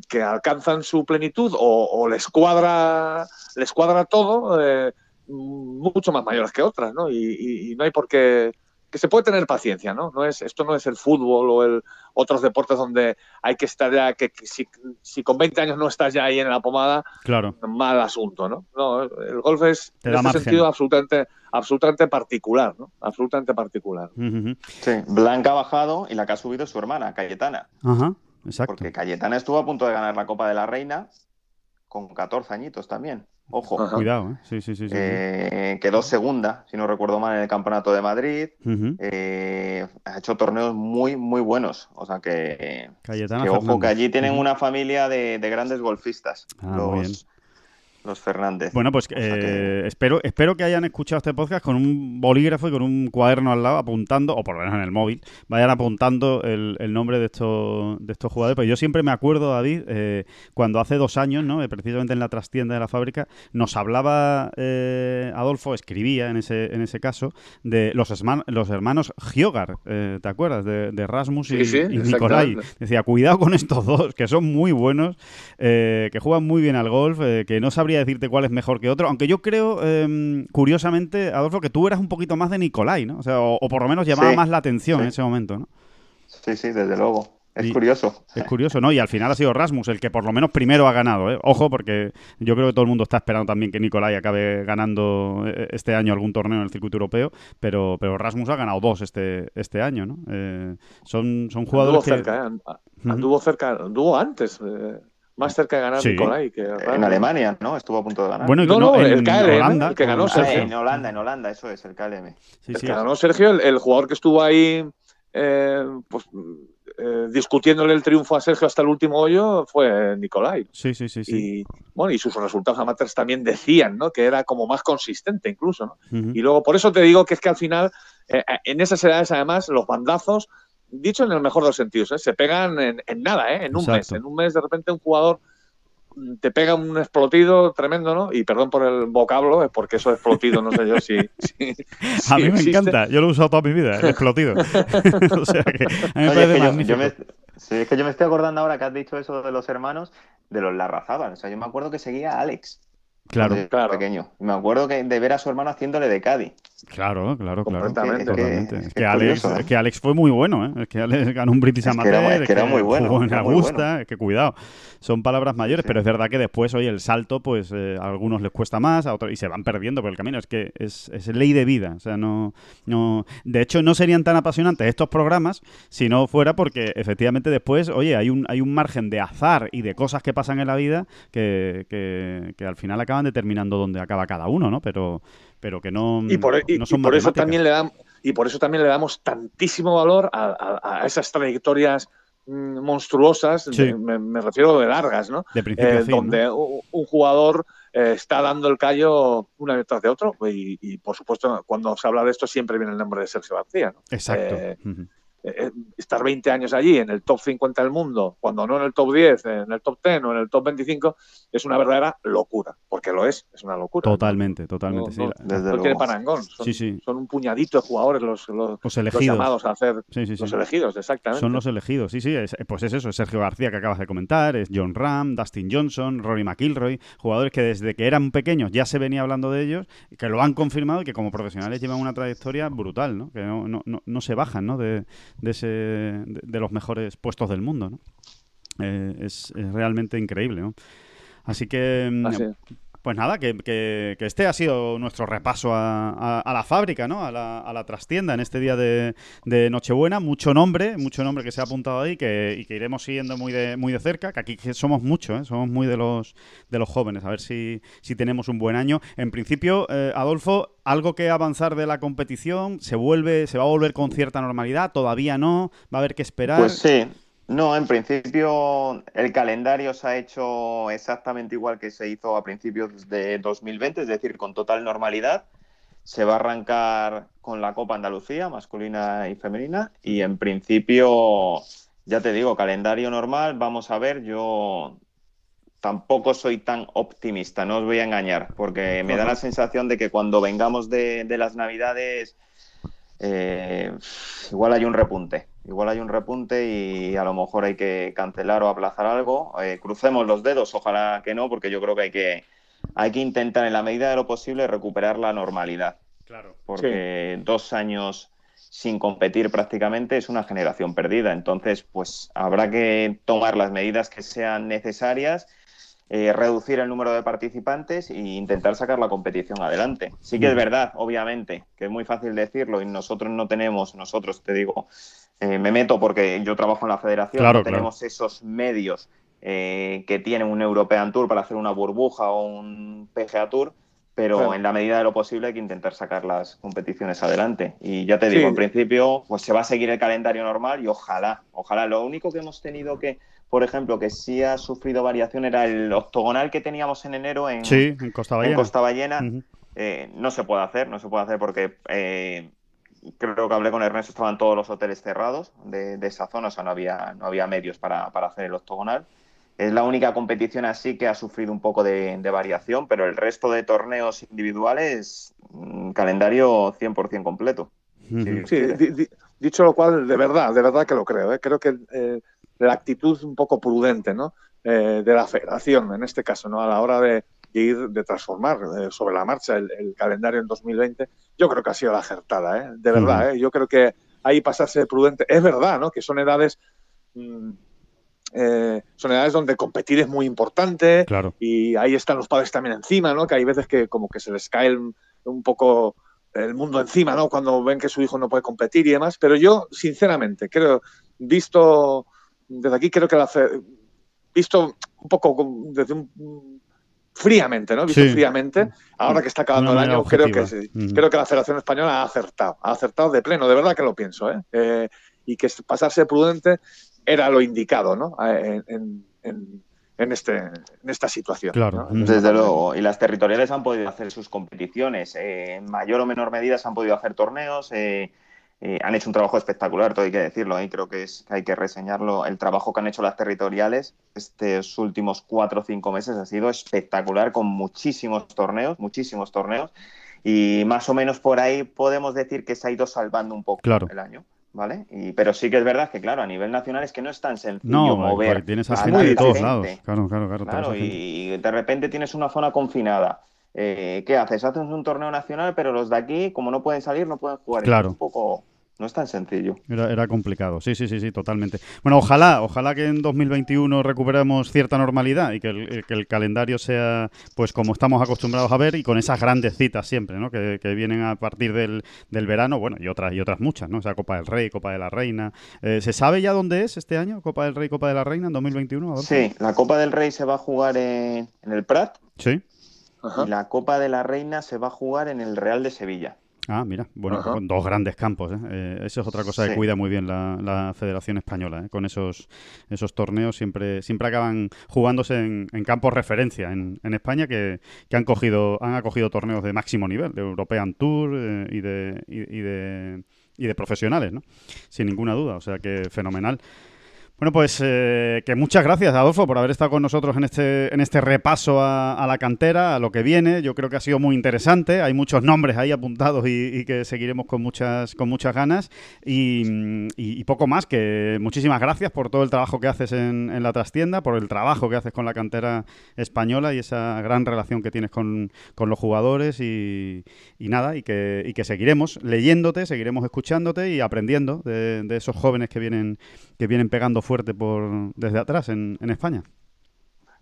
que alcanzan su plenitud o, o les cuadra les cuadra todo eh, mucho más mayores que otras, ¿no? Y, y- y no hay por qué que se puede tener paciencia, ¿no? No es esto no es el fútbol o el otros deportes donde hay que estar ya que, que si, si con 20 años no estás ya ahí en la pomada, Claro. mal asunto, ¿no? No, el golf es Te en ese margen. sentido absolutamente absolutamente particular, ¿no? Absolutamente particular. Sí, Blanca ha bajado y la que ha subido es su hermana, Cayetana, Ajá, exacto. porque Cayetana estuvo a punto de ganar la Copa de la Reina con 14 añitos también. Ojo, Ajá. Cuidado, ¿eh? Sí, sí, sí. sí, sí. Eh, quedó segunda, si no recuerdo mal, en el Campeonato de Madrid. Eh, ha hecho torneos muy, muy buenos. O sea que, Cayetana que ojo, que allí tienen una familia de, de grandes golfistas, Ah, muy bien. los, los Fernández. Bueno, pues O sea que- eh, espero, espero que hayan escuchado este podcast con un bolígrafo y con un cuaderno al lado apuntando, o por lo menos en el móvil, vayan apuntando el, el nombre de estos, de estos jugadores. Pues yo siempre me acuerdo, David, eh, cuando hace dos años, ¿no? Eh, precisamente en la trastienda de la fábrica, nos hablaba eh, Adolfo, escribía en ese, en ese caso, de los, esma- los hermanos Giogar, eh, ¿te acuerdas? De, de Rasmus y, Sí, sí, y Nicolai. Decía, cuidado con estos dos, que son muy buenos, eh, que juegan muy bien al golf, eh, que no sabría decirte cuál es mejor que otro, aunque yo creo, eh, curiosamente, Adolfo, que tú eras un poquito más de Nicolai, ¿no? O sea, o, o por lo menos llamaba Sí, más la atención sí. en ese momento, ¿no? Sí, sí, desde luego. Es Y- curioso. Es curioso, ¿no? Y al final ha sido Rasmus el que por lo menos primero ha ganado, ¿eh? Ojo, porque yo creo que todo el mundo está esperando también que Nicolai acabe ganando eh, este año algún torneo en el circuito europeo, pero, pero Rasmus ha ganado dos este, este año, ¿no? Eh, son, son jugadores Anduvo que... cerca, ¿eh? Cerca, anduvo antes, eh, más cerca de ganar Sí. Nicolai que En Alemania, ¿no? Estuvo a punto de ganar. Bueno, No, no, en el KLM, Holanda, el que ganó con Ah, Sergio. en Holanda, en Holanda, eso es, el KLM. Sí, El sí. que ganó Sergio, el, el jugador que estuvo ahí eh, pues, eh, discutiéndole el triunfo a Sergio hasta el último hoyo fue Nicolai. Sí, sí, sí, sí. Y bueno, y sus resultados amateurs también decían, ¿no? Que era como más consistente incluso, ¿no? Y luego, por eso te digo que es que al final, eh, en esas edades, además, los bandazos, dicho en el mejor de los sentidos, ¿eh? se pegan en, en nada, ¿eh? En un Exacto. mes. En un mes, de repente, un jugador mm, te pega un explotido tremendo, ¿no? Y perdón por el vocablo, es porque eso explotido, no sé yo si. (laughs) si- si a mí me existe. encanta, yo lo he usado toda mi vida, el explotido. (laughs) o sea que a mí me Oye, parece es que yo- magnífico. yo me, sí, es que yo me estoy acordando ahora que has dicho eso de los hermanos, de los Larrazábal. O sea, yo me acuerdo que seguía a Alex. Claro, Claro. pequeño. Me acuerdo que de ver a su hermano haciéndole de Cádiz. Claro, claro, claro. Completamente. Es que- Es Alex, curioso, ¿eh? es que Alex fue muy bueno, ¿eh? Es que Alex ganó un British Es que Amateur, era- es que era muy bueno, jugó en era muy Augusta, bueno. es que cuidado. Son palabras mayores, Sí. pero es verdad que después, oye, el salto, pues eh, a algunos les cuesta más, a otros y se van perdiendo por el camino. Es que es, es ley de vida. O sea, no, no. De hecho, no serían tan apasionantes estos programas si no fuera porque efectivamente después, oye, hay un, hay un margen de azar y de cosas que pasan en la vida que, que, que al final acaban determinando dónde acaba cada uno, ¿no? Pero, pero que no, Y por, y- no y son por eso también le damos y por eso también le damos tantísimo valor a, a- a esas trayectorias mm, monstruosas, Sí. de- me, me refiero de largas, ¿no? De principio Eh, a donde un jugador eh, está dando el callo una detrás de otro y, y, por supuesto cuando se habla de esto siempre viene el nombre de Sergio García, ¿no? Exacto. eh, eh, eh, estar 20 años allí en el top 50 del mundo, cuando no en el top 10, en el top 10 o en el top 25, es una verdadera locura, porque lo es, es una locura. Totalmente, totalmente. No, sí. desde no tiene parangón. Son, sí, sí. son, un puñadito de jugadores los, los, los elegidos. Los llamados a hacer los elegidos, exactamente. Son los elegidos, sí, sí. Es, pues es eso, es Sergio García que acabas de comentar, es John Ram, Dustin Johnson, Rory McIlroy, jugadores que desde que eran pequeños ya se venía hablando de ellos, que lo han confirmado y que como profesionales llevan una trayectoria brutal, ¿no? Que no, no, no, no se bajan, ¿no? De, de ese de, los mejores puestos del mundo. Eh, es, realmente increíble. Así que, Así. Pues nada, que, que, que, este ha sido nuestro repaso a, la fábrica, ¿no? A la, a la, trastienda en este día de, de, Nochebuena. Mucho nombre, mucho nombre que se ha apuntado ahí que, y que iremos siguiendo muy de, muy de cerca, que aquí somos muchos, ¿eh? somos muy de los, de los jóvenes, a ver si, si tenemos un buen año. En principio, eh, Adolfo, algo que avanzar de la competición, se vuelve, se va a volver con cierta normalidad, todavía no, va a haber que esperar. Pues sí. No, en principio el calendario se ha hecho exactamente igual que se hizo a principios de 2020, es decir, con total normalidad. Se va a arrancar con la Copa Andalucía, masculina y femenina, y en principio, ya te digo, calendario normal. Vamos a ver, yo tampoco soy tan optimista, no os voy a engañar, porque me da la sensación de que cuando vengamos de, de las Navidades, eh, igual hay un repunte. Igual hay un repunte y a lo mejor hay que cancelar o aplazar algo. Eh, crucemos los dedos, ojalá que no, porque yo creo que hay que, hay que intentar en la medida de lo posible recuperar la normalidad. Claro. Porque sí. dos años sin competir prácticamente es una generación perdida. Entonces, pues habrá que tomar las medidas que sean necesarias eh, reducir el número de participantes e intentar sacar la competición adelante. Sí que es verdad, obviamente, que es muy fácil decirlo y nosotros no tenemos, nosotros te digo, eh, me meto porque yo trabajo en la federación, claro, no tenemos claro. esos medios eh, que tiene un European Tour para hacer una burbuja o un PGA Tour, pero Claro. en la medida de lo posible hay que intentar sacar las competiciones adelante. Y ya te digo, Sí. en principio, pues se va a seguir el calendario normal y ojalá, ojalá. Lo único que hemos tenido que, por ejemplo, que sí ha sufrido variación era el octogonal que teníamos en enero en, Sí, en Costa en Ballena. Costa Ballena. Eh, no se puede hacer, no se puede hacer porque eh, creo que hablé con Ernesto, estaban todos los hoteles cerrados de, de esa zona, o sea, no había, no había medios para, para hacer el octogonal. Es la única competición así que ha sufrido un poco de, de variación, pero el resto de torneos individuales, mm, calendario 100% completo. Sí. Sí, di- di- dicho lo cual, de verdad, de verdad que lo creo. ¿eh? Creo que la actitud un poco prudente ¿no? Eh, de la federación, en este caso, ¿no? a la hora de, de ir, de transformar eh, sobre la marcha el, el calendario en 2020, yo creo que ha sido la acertada, ¿eh? de verdad. ¿eh? Yo creo que ahí pasarse de prudente, es verdad, ¿no? que son edades... mm, eh, son edades donde competir es muy importante, Claro. y ahí están los padres también encima, ¿no? Que hay veces que como que se les cae el- un poco el mundo encima, ¿no? Cuando ven que su hijo no puede competir y demás. Pero yo, sinceramente, creo, visto desde aquí, creo que la visto un poco desde un fríamente, ¿no? Visto Sí. fríamente, ahora que está acabando el año, creo que sí. Creo que la Federación Española ha acertado, ha acertado de pleno, de verdad que lo pienso, ¿eh? Eh, y que pasarse prudente era lo indicado, ¿no? En, en- en este, en esta situación. Claro. Desde luego, y las territoriales han podido hacer sus competiciones. eh, en mayor o menor medida se han podido hacer torneos. eh, eh, han hecho un trabajo espectacular, todo hay que decirlo. ¿eh? Creo que, es, que hay que reseñarlo. El trabajo que han hecho las territoriales estos últimos cuatro o cinco meses ha sido espectacular, con muchísimos torneos, muchísimos torneos. Y más o menos por ahí podemos decir que se ha ido salvando un poco Claro. el año. ¿Vale? Y, pero sí que es verdad que, claro, a nivel nacional es que no es tan sencillo No, mover. tienes a gente de todos lados. Claro, claro, claro. y de repente tienes una zona confinada. Eh, ¿Qué haces? Haces un torneo nacional, pero los de aquí, como no pueden salir, no pueden jugar. Claro. Es un poco. No es tan sencillo. Era, era complicado, sí, sí, sí, sí, totalmente. Bueno, ojalá, ojalá que en 2021 recuperemos cierta normalidad y que el, que el calendario sea, pues como estamos acostumbrados a ver y con esas grandes citas siempre, ¿no? Que, que vienen a partir del, del verano, bueno, y otras y otras muchas, ¿no? O sea, Copa del Rey, Copa de la Reina. Eh, ¿Se sabe ya dónde es este año, Copa del Rey, Copa de la Reina, en 2021? Adolfo? Sí, la Copa del Rey se va a jugar en, en el Prat Sí. Ajá. y la Copa de la Reina se va a jugar en el Real de Sevilla. Ah, mira, bueno, con dos grandes campos. ¿eh? Eh, eso es otra cosa que cuida muy bien la, la Federación Española. ¿eh? Con esos, esos torneos siempre, siempre acaban jugándose en, en campos referencia en, en España que, que han cogido, han acogido torneos de máximo nivel, de European Tour eh, y de y, y de y de profesionales, ¿no? Sin ninguna duda, o sea que fenomenal. Bueno, pues eh, que muchas gracias, Adolfo, por haber estado con nosotros en este, en este repaso a, la cantera, a lo que viene. Yo creo que ha sido muy interesante. Hay muchos nombres ahí apuntados y, que seguiremos con muchas, con muchas ganas. Y, poco más, que muchísimas gracias por todo el trabajo que haces en, la trastienda, por el trabajo que haces con la cantera española y esa gran relación que tienes con, los jugadores. Y, nada, y que, y que seguiremos leyéndote, seguiremos escuchándote y aprendiendo de, de esos jóvenes que vienen, que vienen pegando fuerte por desde atrás en, España.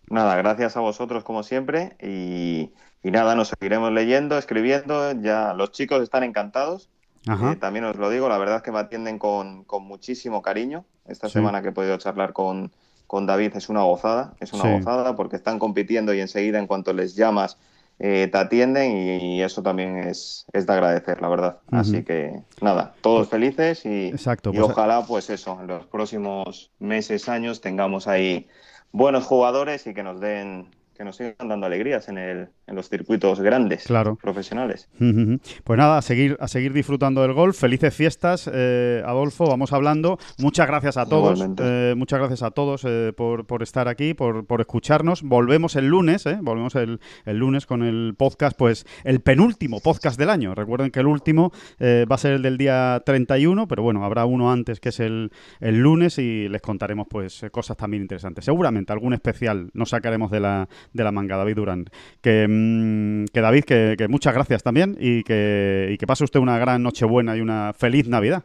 Nada, gracias a vosotros como siempre y, nada, nos seguiremos leyendo, escribiendo, ya los chicos están encantados. Eh, también os lo digo, la verdad es que me atienden con, muchísimo cariño. Esta semana que he podido charlar con, con David es una gozada, es una gozada porque están compitiendo y enseguida en cuanto les llamas eh, te atienden y, eso también es, es, de agradecer, la verdad. Así que nada, todos pues felices y, Exacto, y pues, ojalá pues eso, en los próximos meses, años tengamos ahí buenos jugadores y que nos den que nos sigan dando alegrías en, el, en los circuitos grandes, claro. profesionales. (laughs) Pues nada, a seguir, a seguir disfrutando del golf. Felices fiestas, eh, Adolfo, vamos hablando. Muchas gracias a todos, eh, muchas gracias a todos eh, por, por, estar aquí, por, por, escucharnos. Volvemos el lunes, volvemos el, el, lunes con el podcast, pues el penúltimo podcast del año. Recuerden que el último va a ser el del día 31, pero bueno, habrá uno antes que es el, el lunes y les contaremos pues cosas también interesantes. Seguramente algún especial nos sacaremos de la de la manga, David Durán. Que, mm, que David, que, muchas gracias también y que, y que pase usted una gran Nochebuena y una feliz Navidad.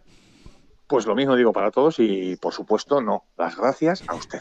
Pues lo mismo digo para todos y por supuesto no, las gracias a usted.